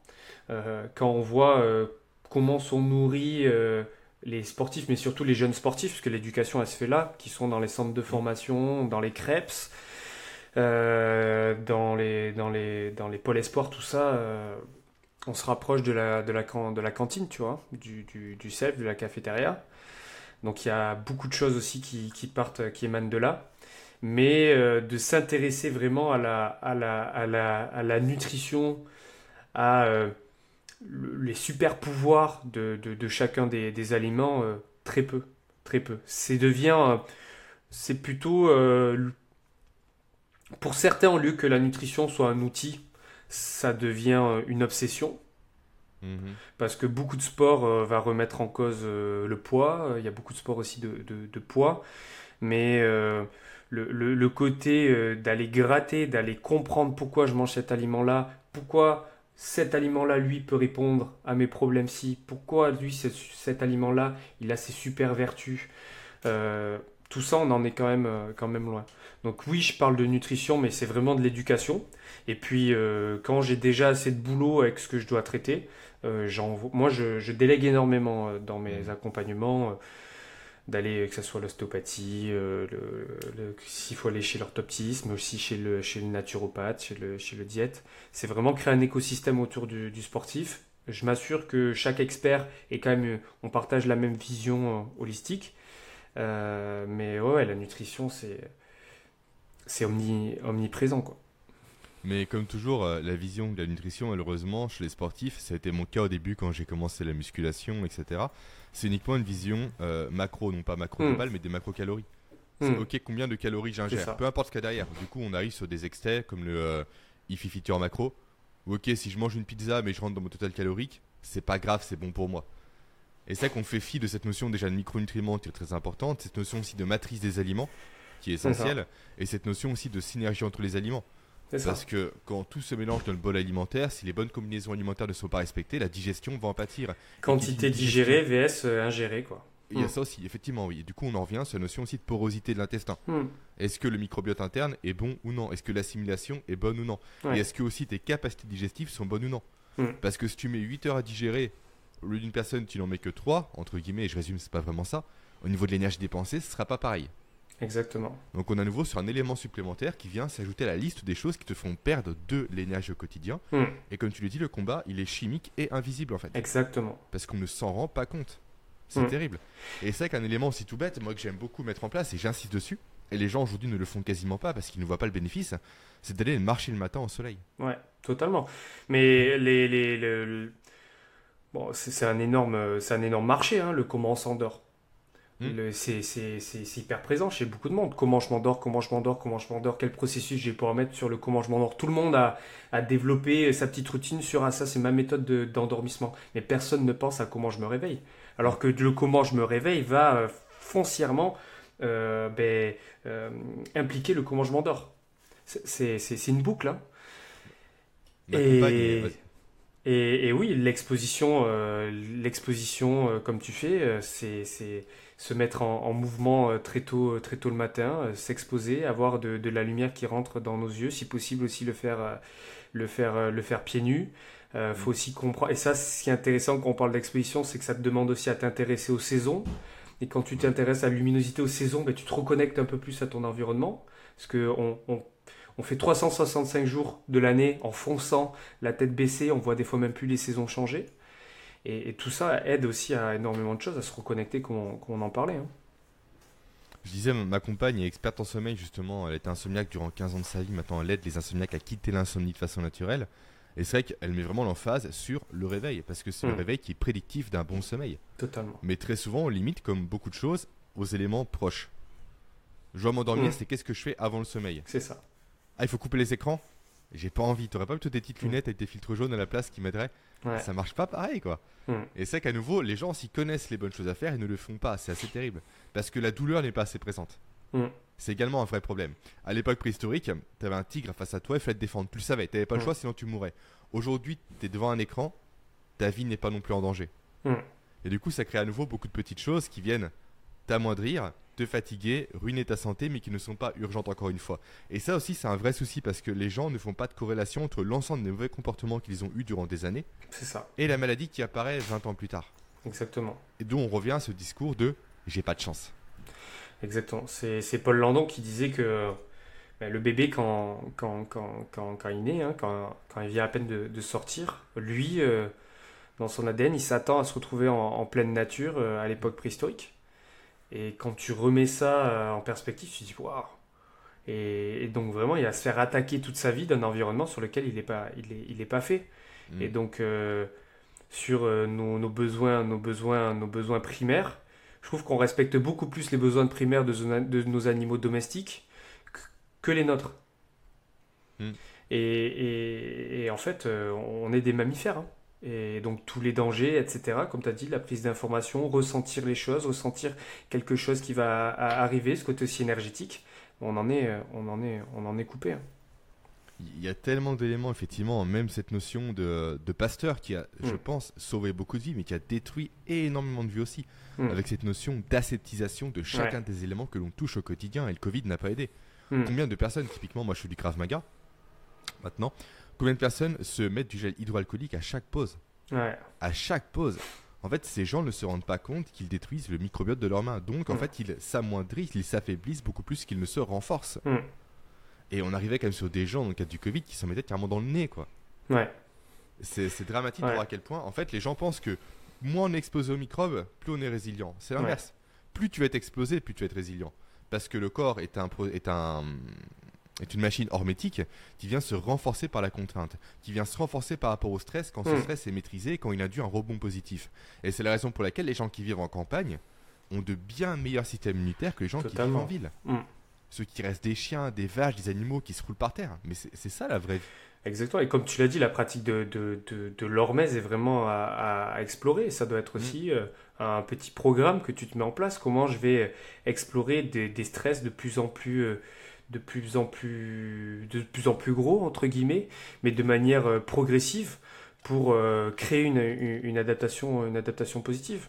Euh, quand on voit euh, comment sont nourris euh, les sportifs, mais surtout les jeunes sportifs, puisque l'éducation elle se fait là, qui sont dans les centres de formation, dans les CREPS, dans, les, dans, les, dans les pôles espoirs, tout ça, on se rapproche de la, de la, de la cantine, tu vois, du, du, CEF, de la cafétéria. Donc il y a beaucoup de choses aussi qui, qui partent, qui émanent de là. Mais de s'intéresser vraiment à la, à la, à la, à la nutrition à euh, les super pouvoirs de, de, chacun des, des aliments, euh, très peu. Très peu. C'est devient. Euh, c'est plutôt. Pour certains, au lieu que la nutrition soit un outil, ça devient une obsession. Mhm. Parce que beaucoup de sport va remettre en cause le poids. Il y a beaucoup de sport aussi de, de, de poids. Mais le, le, le, côté d'aller gratter, d'aller comprendre pourquoi je mange cet aliment-là, pourquoi cet aliment-là, lui, peut répondre à mes problèmes-ci. Pourquoi, lui, cet aliment-là, il a ses super vertus. Euh, tout ça, on en est quand même, euh, quand même loin. Donc oui, je parle de nutrition, mais c'est vraiment de l'éducation. Et puis, euh, quand j'ai déjà assez de boulot avec ce que je dois traiter, moi, je, je, délègue énormément dans mes mmh. accompagnements d'aller, que ce soit l'ostéopathie, euh, s'il faut aller chez l'orthoptiste, mais aussi chez le, chez le naturopathe, chez le, chez le diète. C'est vraiment créer un écosystème autour du, du sportif. Je m'assure que chaque expert est quand même, on partage la même vision euh, holistique. Euh, mais ouais, la nutrition, c'est, c'est omni, omniprésent, quoi. Mais comme toujours, la vision de la nutrition, malheureusement, chez les sportifs, ça a été mon cas au début quand j'ai commencé la musculation, etc c'est uniquement une vision euh, macro, non pas macro global, hmm. mais des macro-calories. C'est hmm. ok combien de calories j'ingère, peu importe ce qu'il y a derrière. Du coup, on arrive sur des excès comme le euh, IFI Feature macro. Ou ok, si je mange une pizza mais je rentre dans mon total calorique, c'est pas grave, c'est bon pour moi. Et c'est qu'on fait fi de cette notion déjà de micronutriments qui est très importante, cette notion aussi de matrice des aliments qui est essentielle, et cette notion aussi de synergie entre les aliments. Parce que quand tout se mélange dans le bol alimentaire, si les bonnes combinaisons alimentaires ne sont pas respectées, la digestion va en pâtir. Quantité digérée vs euh, ingérée, quoi. Il y a hmm. ça aussi, effectivement, oui. Et du coup, on en revient sur la notion aussi de porosité de l'intestin. Hmm. Est-ce que le microbiote interne est bon ou non? Est-ce que l'assimilation est bonne ou non? Et est-ce que aussi tes capacités digestives sont bonnes ou non? Hmm. Parce que si tu mets 8 heures à digérer, au lieu d'une personne, tu n'en mets que 3, entre guillemets, et je résume, c'est pas vraiment ça, au niveau de l'énergie dépensée, ce sera pas pareil. Exactement. Donc on a à nouveau sur un élément supplémentaire qui vient s'ajouter à la liste des choses qui te font perdre de l'énergie au quotidien. Hmm. Et comme tu le dis, le combat, il est chimique et invisible en fait. Exactement. Parce qu'on ne s'en rend pas compte. C'est hmm. terrible. Et c'est qu'un élément aussi tout bête, moi que j'aime beaucoup mettre en place, et j'insiste dessus, et les gens aujourd'hui ne le font quasiment pas parce qu'ils ne voient pas le bénéfice, c'est d'aller marcher le matin au soleil. Ouais, totalement. Mais les, les, Bon, c'est un énorme, c'est un énorme marché, hein, le comment on s'endort. Hmm. C'est hyper présent chez beaucoup de monde. Comment je m'endors, comment je m'endors, comment je m'endors, quel processus j'ai pour mettre sur le comment je m'endors. Tout le monde a, a, développé sa petite routine sur ah, ça, c'est ma méthode d'endormissement. Mais personne ne pense à comment je me réveille. Alors que le comment je me réveille va euh, foncièrement euh, ben, euh, impliquer le comment je m'endors. c'est une boucle. Hein. Et, et, oui, l'exposition, euh, l'exposition euh, comme tu fais, euh, c'est se mettre en, mouvement très tôt, très tôt le matin, s'exposer, avoir de, de, la lumière qui rentre dans nos yeux, si possible aussi le faire, le faire, le faire pieds nus. Il faut aussi comprendre. Et ça, ce qui est intéressant quand on parle d'exposition, c'est que ça te demande aussi à t'intéresser aux saisons. Et quand tu t'intéresses à la luminosité aux saisons, ben, tu te reconnectes un peu plus à ton environnement. Parce qu'on on, on fait 365 jours de l'année en fonçant la tête baissée, on voit des fois même plus les saisons changer. Et, tout ça aide aussi à énormément de choses, à se reconnecter comme on, en parlait. Hein. Je disais, ma compagne est experte en sommeil, justement. Elle était insomniaque durant 15 ans de sa vie. Maintenant, elle aide les insomniaques à quitter l'insomnie de façon naturelle. Et c'est vrai qu'elle met vraiment l'emphase sur le réveil, parce que c'est le hmm. réveil qui est prédictif d'un bon sommeil. Totalement. Mais très souvent, on limite, comme beaucoup de choses, aux éléments proches. Je dois m'endormir, hmm. c'est qu'est-ce que je fais avant le sommeil? C'est ça. Ah, il faut couper les écrans J'ai pas envie. T'aurais pas plutôt des petites mm. lunettes avec des filtres jaunes à la place qui m'aideraient Ça marche pas pareil, quoi. Mm. Et c'est qu'à nouveau, les gens s'y connaissent les bonnes choses à faire et ne le font pas. C'est assez terrible. Parce que la douleur n'est pas assez présente. Mm. C'est également un vrai problème. À l'époque préhistorique, t'avais un tigre face à toi, il fallait te défendre. Tu le savais, t'avais pas le choix sinon tu mourrais. Aujourd'hui, t'es devant un écran, ta vie n'est pas non plus en danger. Et du coup, ça crée à nouveau beaucoup de petites choses qui viennent t'amoindrir te fatiguer, ruiner ta santé, mais qui ne sont pas urgentes encore une fois. Et ça aussi, c'est un vrai souci parce que les gens ne font pas de corrélation entre l'ensemble des mauvais comportements qu'ils ont eus durant des années ça. et la maladie qui apparaît 20 ans plus tard. Exactement. Et d'où on revient à ce discours de j'ai pas de chance. Exactement. C'est Paul Landon qui disait que ben, le bébé, quand, quand, quand, quand, il naît, hein, quand, quand, il vient à peine de, sortir, lui, euh, dans son ADN, il s'attend à se retrouver en, pleine nature euh, à l'époque préhistorique. Et quand tu remets ça euh, en perspective, tu te dis waouh. Et, donc vraiment, il va se faire attaquer toute sa vie d'un environnement sur lequel il n'est pas, il est, il est pas fait. Mm. Et donc euh, sur euh, nos, nos, besoins, nos besoins, nos besoins primaires, je trouve qu'on respecte beaucoup plus les besoins primaires de, de nos animaux domestiques que, les nôtres. Mm. Et, et, et, en fait, on est des mammifères. Hein et donc tous les dangers, etc. Comme tu as dit, la prise d'information, ressentir les choses, ressentir quelque chose qui va arriver, ce côté aussi énergétique, on en est, on en est, on en est coupé. Hein. Il y a tellement d'éléments, effectivement, même cette notion de, pasteur qui a, je mm. pense, sauvé beaucoup de vies, mais qui a détruit énormément de vies aussi, mm. avec cette notion d'aseptisation de chacun des éléments que l'on touche au quotidien, et le Covid n'a pas aidé. Mm. Combien de personnes, typiquement, moi je fais du Krav Maga, maintenant, Combien de personnes se mettent du gel hydroalcoolique à chaque pause À chaque pause. En fait, ces gens ne se rendent pas compte qu'ils détruisent le microbiote de leurs mains. Donc, en mm. fait, ils s'amoindrissent, ils s'affaiblissent beaucoup plus qu'ils ne se renforcent. Mm. Et on arrivait quand même sur des gens, dans le cadre du Covid, qui s'en mettaient carrément dans le nez, quoi. Ouais. C'est dramatique de voir à quel point, en fait, les gens pensent que moins on est exposé aux microbes, plus on est résilient. C'est l'inverse. Plus tu vas être exposé, plus tu vas être résilient. Parce que le corps est un, est un, est une machine hermétique qui vient se renforcer par la contrainte, qui vient se renforcer par rapport au stress quand ce hmm. stress est maîtrisé, quand il induit un rebond positif. Et c'est la raison pour laquelle les gens qui vivent en campagne ont de bien meilleurs systèmes immunitaires que les gens qui vivent en ville. Hmm. Ceux qui restent des chiens, des vaches, des animaux qui se roulent par terre. Mais c'est ça la vraie vie. Exactement. Et comme tu l'as dit, la pratique de, de, de, l'hormèse est vraiment à, explorer. Ça doit être hmm. aussi euh, un petit programme que tu te mets en place. Comment je vais explorer des, stress de plus en plus euh, de plus en plus, de plus en plus gros, entre guillemets, mais de manière euh, progressive pour euh, créer une, une, adaptation, une adaptation positive.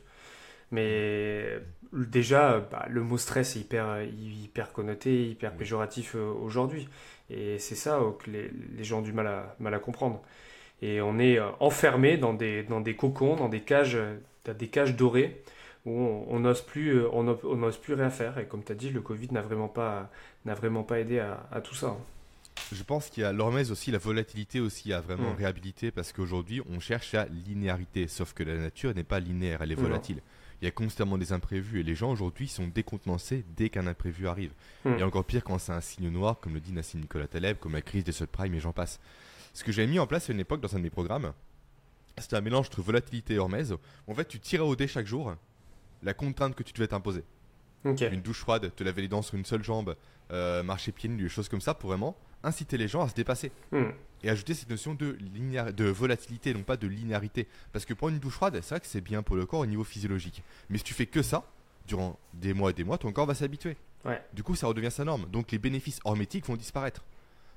Mais déjà, bah, le mot stress est hyper, hyper connoté, hyper péjoratif euh, aujourd'hui. Et c'est ça que les, les, gens ont du mal à, mal à comprendre. Et on est enfermé dans des, dans des cocons, dans des cages, des cages dorées où on n'ose plus, euh, on, n'ose plus rien faire. Et comme tu as dit, le Covid n'a vraiment pas, n'a vraiment pas aidé à, tout ça. Je pense qu'il y a l'hormèse aussi, la volatilité aussi a vraiment mm. réhabilité parce qu'aujourd'hui on cherche la linéarité, sauf que la nature n'est pas linéaire, elle est volatile. Il y a constamment des imprévus et les gens aujourd'hui sont décontenancés dès qu'un imprévu arrive. Mm. Et encore pire quand c'est un signe noir, comme le dit Nassim Nicolas Taleb, comme la crise des subprimes et j'en passe. Ce que j'ai mis en place à une époque dans un de mes programmes, c'était un mélange entre volatilité et hormèse. En fait, tu tirais au dé chaque jour la contrainte que tu devais t'imposer. Une douche froide, te laver les dents sur une seule jambe, euh, marcher pieds nus, des choses comme ça pour vraiment inciter les gens à se dépasser. Hmm. Et ajouter cette notion de, de volatilité, non pas de linéarité. Parce que prendre une douche froide, c'est vrai que c'est bien pour le corps au niveau physiologique. Mais si tu fais que ça, durant des mois et des mois, ton corps va s'habituer. Du coup, ça redevient sa norme. Donc les bénéfices hormétiques vont disparaître.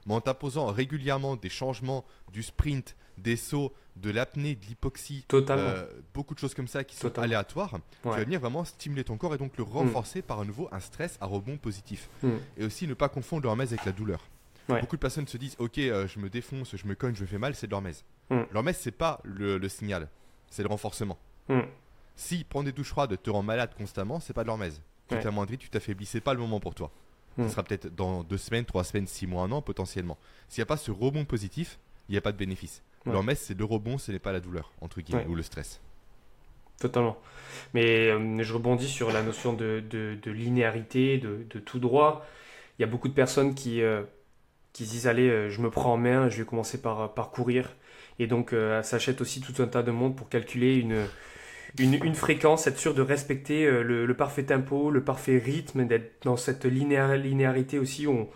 Mais en t'imposant régulièrement des changements du sprint, des sauts, de l'apnée, de l'hypoxie, euh, beaucoup de choses comme ça qui sont aléatoires, tu vas venir vraiment stimuler ton corps et donc le mm. renforcer par un nouveau un stress à rebond positif. Mm. Et aussi ne pas confondre l'hormèse avec la douleur. Beaucoup de personnes se disent Ok, euh, je me défonce, je me cogne, je me fais mal, c'est de l'hormèse. Mm. L'hormèse, c'est pas le, signal, c'est le renforcement. Si prendre des douches froides te rend malade constamment, c'est pas de l'hormèse. Tu t'amoindris, tu t'affaiblis, c'est pas le moment pour toi. Ce sera peut-être dans deux semaines, trois semaines, six mois, un an potentiellement. S'il n'y a pas ce rebond positif, il n'y a pas de bénéfice. Ouais. c'est le rebond, ce n'est pas la douleur, entre guillemets, ou le stress. Totalement. Mais euh, je rebondis sur la notion de, linéarité, de, tout droit. Il y a beaucoup de personnes qui, euh, qui disent Allez, euh, je me prends en main, je vais commencer par, par courir. Et donc, s'achètent aussi tout un tas de monde pour calculer une, une, fréquence, être sûr de respecter le, parfait tempo, le parfait rythme, d'être dans cette linéarité aussi on,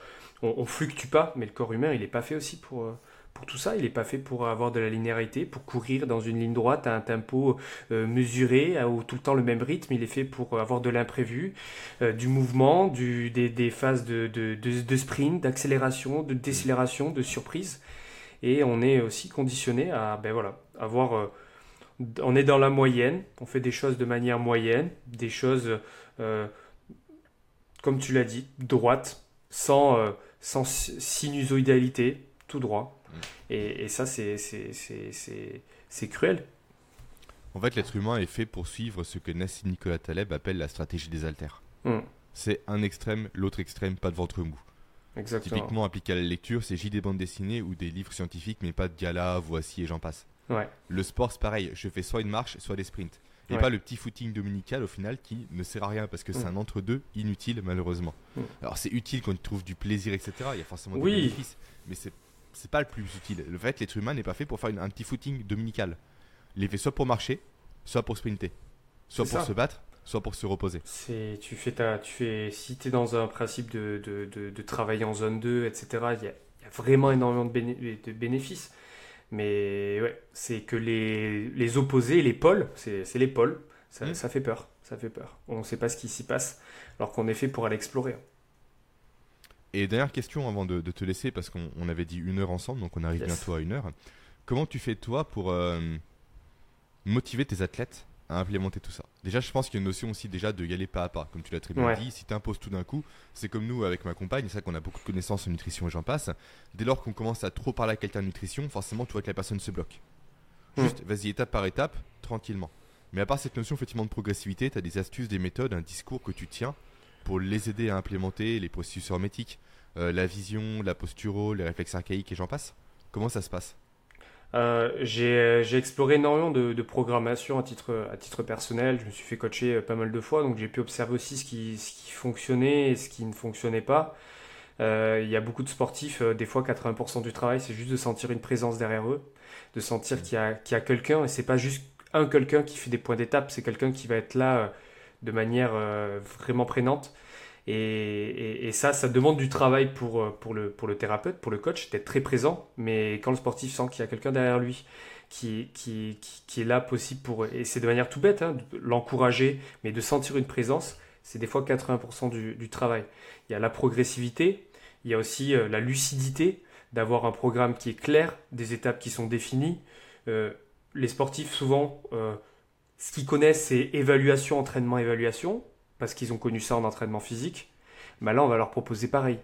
on, fluctue pas. Mais le corps humain, il n'est pas fait aussi pour pour tout ça. Il n'est pas fait pour avoir de la linéarité, pour courir dans une ligne droite à un tempo euh, mesuré, tout le temps le même rythme. Il est fait pour avoir de l'imprévu, euh, du mouvement, des, phases de, de, sprint, d'accélération, de décélération, de surprise. Et on est aussi conditionné à ben voilà, avoir... Euh, on est dans la moyenne, on fait des choses de manière moyenne, des choses, comme tu l'as dit, droites, sans, sans sinusoïdalité, tout droit. Et, ça, c'est cruel. En fait, l'être humain est fait pour suivre ce que Nassim Nicolas Taleb appelle la stratégie des haltères. Hmm. C'est un extrême, l'autre extrême, pas de ventre mou. Exactement. Typiquement appliqué à la lecture, c'est J des bandes dessinées ou des livres scientifiques, mais pas de gala, voici et j'en passe. Ouais. Le sport, c'est pareil. Je fais soit une marche, soit des sprints. Et pas le petit footing dominical au final qui ne sert à rien parce que c'est hmm. un entre-deux inutile malheureusement. Hmm. Alors c'est utile quand tu trouves du plaisir, etc. Il y a forcément des bénéfices. Mais c'est c'est pas le plus utile. Le fait, l'être humain n'est pas fait pour faire un petit footing dominical. Il est fait soit pour marcher, soit pour sprinter, soit pour se battre, soit pour se reposer. C'est, tu fais ta, tu fais, si tu es dans un principe de, de, de, travailler en zone 2, etc., il y a, y a, vraiment énormément de, de bénéfices. Mais ouais, c'est que les, les opposés, les pôles, c'est, les pôles, ça, mmh. ça, fait peur. Ça fait peur. On ne sait pas ce qui s'y passe, alors qu'on est fait pour aller explorer. Et dernière question avant de, te laisser, parce qu'on avait dit une heure ensemble, donc on arrive bientôt à une heure. Comment tu fais toi pour euh, motiver tes athlètes? À implémenter tout ça Déjà, je pense qu'il y a une notion aussi déjà de y aller pas à pas. Comme tu l'as très bien dit, si tu imposes tout d'un coup, c'est comme nous avec ma compagne, c'est ça qu'on a beaucoup de connaissances en nutrition et j'en passe. Dès lors qu'on commence à trop parler à quelqu'un de nutrition, forcément, tu vois que la personne se bloque. Hmm. Juste, vas-y, étape par étape, tranquillement. Mais à part cette notion effectivement de progressivité, tu as des astuces, des méthodes, un discours que tu tiens pour les aider à implémenter les processus hermétiques, euh, la vision, la posturo, les réflexes archaïques et j'en passe? Comment ça se passe? Euh, j'ai exploré énormément de, programmation à titre, à titre personnel. Je me suis fait coacher euh, pas mal de fois, donc j'ai pu observer aussi ce qui, ce qui fonctionnait et ce qui ne fonctionnait pas. Il y a beaucoup de sportifs, des fois 80% du travail, c'est juste de sentir une présence derrière eux, de sentir mmh. qu'il y a, a quelqu'un, et c'est pas juste un quelqu'un qui fait des points d'étape, c'est quelqu'un qui va être là de manière euh, vraiment prégnante. Et, ça, ça demande du travail pour, euh, le, thérapeute, pour le coach, d'être très présent. Mais quand le sportif sent qu'il y a quelqu'un derrière lui qui, est là possible pour... Et c'est de manière tout bête, hein, l'encourager, mais de sentir une présence, c'est des fois 80% du, travail. Il y a la progressivité, il y a aussi euh, la lucidité, d'avoir un programme qui est clair, des étapes qui sont définies. les sportifs, souvent ce qu'ils connaissent, c'est évaluation, entraînement, évaluation, parce qu'ils ont connu ça en entraînement physique. Mais là, on va leur proposer pareil.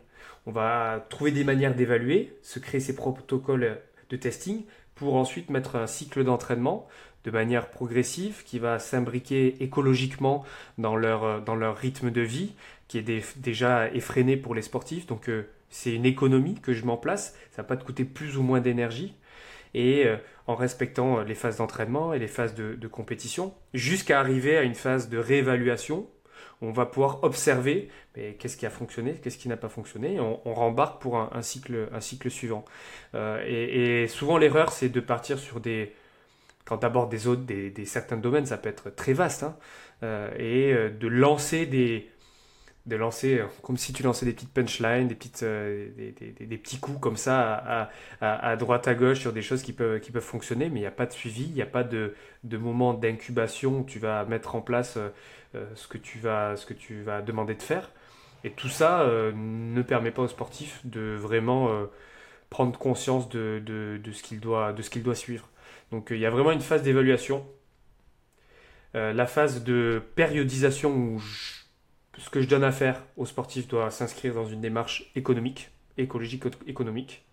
On va trouver des manières d'évaluer, se créer ces protocoles de testing pour ensuite mettre un cycle d'entraînement de manière progressive qui va s'imbriquer écologiquement dans leur, dans leur rythme de vie qui est déjà effréné pour les sportifs. Donc euh, c'est une économie que je mets en place. Ça va pas te coûter plus ou moins d'énergie et euh, en respectant euh, les phases d'entraînement et les phases de, compétition, jusqu'à arriver à une phase de réévaluation. On va pouvoir observer qu'est-ce qui a fonctionné, qu'est-ce qui n'a pas fonctionné. On, on, rembarque pour un, cycle, un cycle suivant. Euh, et, souvent l'erreur, c'est de partir sur des, quand tu abordes des autres, des, certains domaines, ça peut être très vaste, hein, et de lancer des, de lancer, euh, comme si tu lançais des petites punchlines, des, petites, euh, des, petits coups comme ça à, droite, à gauche sur des choses qui peuvent, qui fonctionner, mais il n'y a pas de suivi, il n'y a pas de, de moment d'incubation où tu vas mettre en place euh, ce, que tu vas, ce que tu vas demander de faire. Et tout ça ne permet pas aux sportifs de vraiment prendre conscience de, ce qu'il doit, doit suivre. Donc il y a vraiment une phase d'évaluation. la phase de périodisation où ce que je donne à faire aux sportifs doit s'inscrire dans une démarche économique, écologique, économique.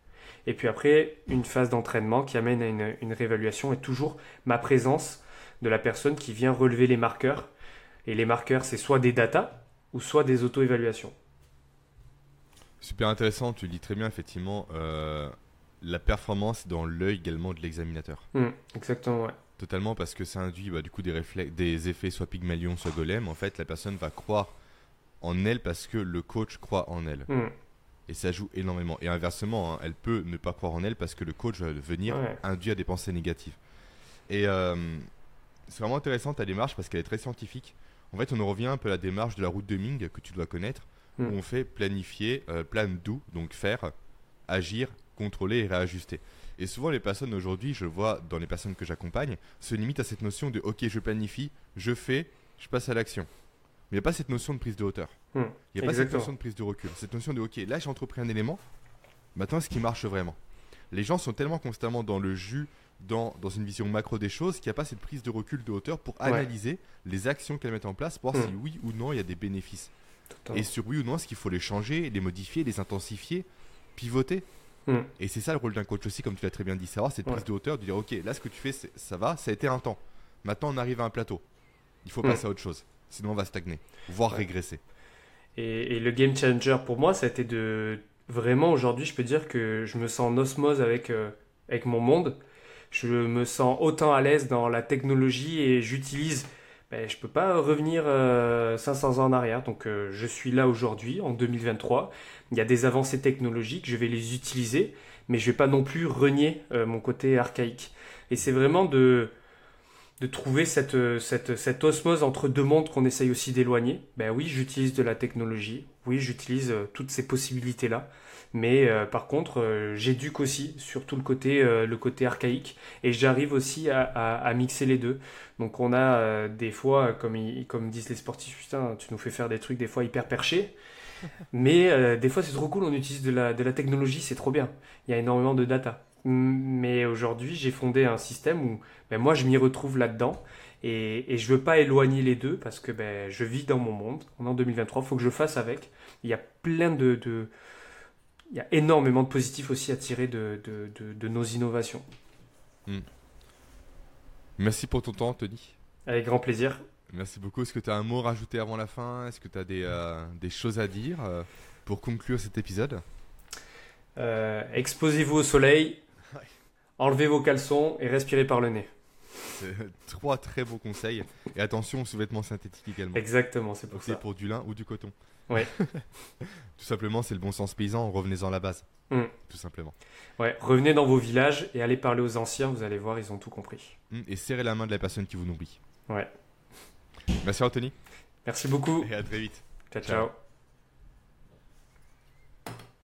Et puis après, une phase d'entraînement qui amène à une, réévaluation et toujours ma présence de la personne qui vient relever les marqueurs. Et les marqueurs, c'est soit des datas ou soit des auto-évaluations. Super intéressant, tu dis très bien effectivement euh, la performance dans l'œil également de l'examinateur. Mmh, exactement, ouais. Totalement parce que ça induit bah, du coup des, des effets soit Pygmalion, soit Golem. En fait, la personne va croire en elle parce que le coach croit en elle. Mmh. Et ça joue énormément. Et inversement, hein, elle peut ne pas croire en elle parce que le coach va venir induire des pensées négatives. Et euh, c'est vraiment intéressant ta démarche parce qu'elle est très scientifique. En fait, on en revient un peu à la démarche de la route de Ming que tu dois connaître, où hmm. on fait planifier, euh, plan do, donc faire, agir, contrôler et réajuster. Et souvent, les personnes aujourd'hui, je vois dans les personnes que j'accompagne, se limitent à cette notion de OK, je planifie, je fais, je passe à l'action il n'y a pas cette notion de prise de hauteur. Hmm. Il n'y a pas cette notion de prise de recul. Cette notion de, ok, là j'ai entrepris un élément, maintenant est-ce qui marche vraiment? Les gens sont tellement constamment dans le jus, dans, dans une vision macro des choses, qu'il n'y a pas cette prise de recul de hauteur pour analyser les actions qu'elles mettent en place, pour voir si hmm. oui ou non il y a des bénéfices. Et sur oui ou non, est-ce qu'il faut les changer, les modifier, les intensifier, pivoter hmm. Et c'est ça le rôle d'un coach aussi, comme tu l'as très bien dit, savoir cette prise de hauteur, de dire ok, là ce que tu fais, ça va, ça a été un temps. Maintenant on arrive à un plateau. Il faut passer à autre chose sinon on va stagner, voire régresser. Et, le game changer pour moi, ça a été de vraiment aujourd'hui, je peux dire que je me sens en osmose avec, euh, avec mon monde. Je me sens autant à l'aise dans la technologie et j'utilise. Ben, je peux pas revenir 500 euh, ans en arrière, donc euh, je suis là aujourd'hui, en 2023. Il y a des avancées technologiques, je vais les utiliser, mais je vais pas non plus renier mon côté archaïque. Et c'est vraiment de, de trouver cette, cette, cette, osmose entre deux mondes qu'on essaye aussi d'éloigner. Ben oui, j'utilise de la technologie, oui, j'utilise euh, toutes ces possibilités-là, mais euh, par contre, euh, j'éduque aussi sur tout le côté, le côté archaïque, et j'arrive aussi à, à, mixer les deux. Donc on a des fois, comme, comme disent les sportifs, putain, tu nous fais faire des trucs des fois hyper perchés, mais des fois c'est trop cool, on utilise de la, de la technologie, c'est trop bien. Il y a énormément de data. Mais aujourd'hui, j'ai fondé un système où ben, moi, je m'y retrouve là-dedans. Et, et, je veux pas éloigner les deux parce que ben, je vis dans mon monde. On est en 2023, il faut que je fasse avec. Il y a plein de, de, Il y a énormément de positifs aussi à tirer de, de, de nos innovations. Hmm. Merci pour ton temps, Tony. Avec grand plaisir. Merci beaucoup. Est-ce que tu as un mot à rajouter avant la fin? Est-ce que tu as des, euh, des, choses à dire euh, pour conclure cet épisode? Euh, Exposez-vous au soleil, enlevez vos caleçons et respirez par le nez. Trois très beaux conseils. Et attention aux sous-vêtements synthétiques également. Exactement, c'est pour ça. C'est pour du lin ou du coton. Ouais. Tout simplement, c'est le bon sens paysan. Revenez-en à la base. Mm. Tout simplement. Ouais, revenez dans vos villages et allez parler aux anciens. Vous allez voir, ils ont tout compris. Mm, et serrez la main de la personne qui vous nourrit. Ouais. Merci Anthony. Merci beaucoup. Et à très vite. ciao. ciao.